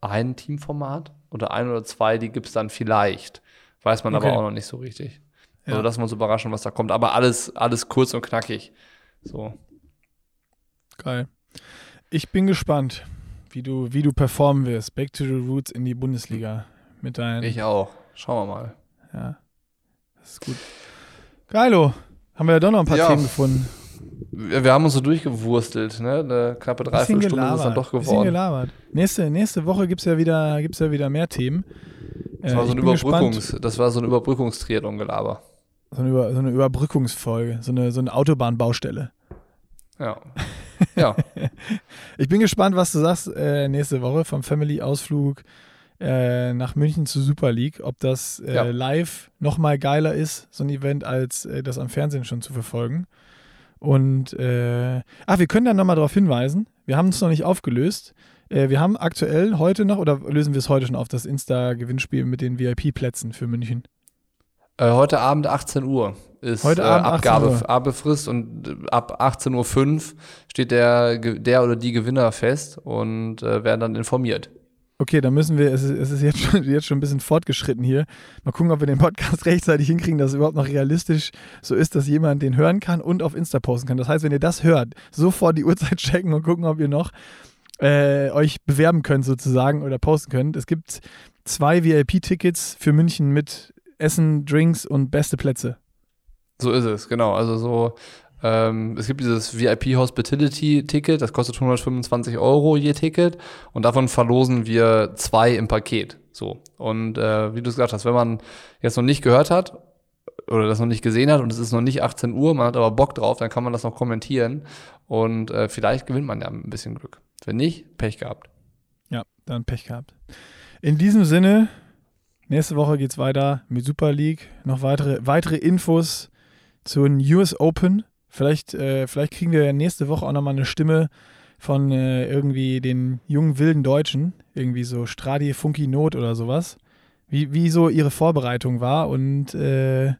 ein Teamformat oder ein oder zwei, die gibt es dann vielleicht. Weiß man okay. aber auch noch nicht so richtig. Also ja. lassen wir uns überraschen, was da kommt. Aber alles, alles kurz und knackig. So. Geil. Ich bin gespannt, wie du, wie du performen wirst. Back to the Roots in die Bundesliga mit deinen. Ich auch. Schauen wir mal. Ja. Das ist gut. Geilo. Haben wir ja doch noch ein paar ja. Themen gefunden. wir, wir haben uns so durchgewurstelt, ne? Eine knappe Dreiviertelstunde ist es dann doch bisschen geworden. gelabert. Nächste, nächste Woche gibt es ja, wieder- gibt's ja wieder mehr Themen. Das Äh, war, so ich ein. Überbrückungs, das war so ein Überbrückungstriathlon-Gelaber. So eine, Über, so eine Überbrückungsfolge, so eine, so eine Autobahnbaustelle. Ja. *laughs* Ja. Ich bin gespannt, was du sagst äh, nächste Woche vom Family-Ausflug äh, nach München zur Super League. Ob das äh, Ja. live nochmal geiler ist, so ein Event, als äh, das am Fernsehen schon zu verfolgen. Und, äh, ach, wir können dann nochmal darauf hinweisen, wir haben es noch nicht aufgelöst. Äh, wir haben aktuell heute noch, oder lösen wir es heute schon auf, das Insta-Gewinnspiel mit den VIP-Plätzen für München. Äh, heute Abend 18 Uhr ist Heute äh, Abend 18 Abgabe, Uhr. Abgabefrist und äh, ab 18.05 Uhr steht der, der oder die Gewinner fest und äh, werden dann informiert. Okay, dann müssen wir, es ist, es ist jetzt, schon, *laughs* jetzt schon ein bisschen fortgeschritten hier. Mal gucken, ob wir den Podcast *laughs* rechtzeitig hinkriegen, dass es überhaupt noch realistisch so ist, dass jemand den hören kann und auf Insta posten kann. Das heißt, wenn ihr das hört, sofort die *laughs* Uhrzeit checken und gucken, ob ihr noch äh, euch bewerben könnt sozusagen oder posten könnt. Es gibt zwei VIP-Tickets für München mit Essen, Drinks und beste Plätze. So ist es, genau. Also so, ähm, es gibt dieses VIP Hospitality Ticket, das kostet 125 Euro je Ticket und davon verlosen wir zwei im Paket. So. Und äh, wie du es gesagt hast, wenn man jetzt noch nicht gehört hat oder das noch nicht gesehen hat und es ist noch nicht 18 Uhr, man hat aber Bock drauf, dann kann man das noch kommentieren und äh, vielleicht gewinnt man ja ein bisschen Glück. Wenn nicht, Pech gehabt. Ja, dann Pech gehabt. In diesem Sinne, nächste Woche geht's weiter mit Super League. Noch weitere, weitere Infos zu den US Open. Vielleicht, äh, vielleicht kriegen wir nächste Woche auch nochmal eine Stimme von äh, irgendwie den jungen wilden Deutschen. Irgendwie so Stradi Funky Not oder sowas. Wie, wie so ihre Vorbereitung war und äh,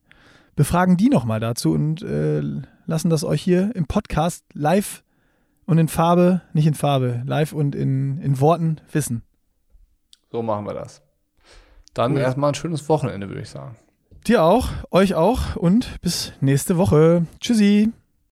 befragen die nochmal dazu und äh, lassen das euch hier im Podcast live und in Farbe, nicht in Farbe, live und in, in Worten wissen. So machen wir das. Dann Cool. erstmal ein schönes Wochenende, würde ich sagen. Dir auch, euch auch und bis nächste Woche. Tschüssi.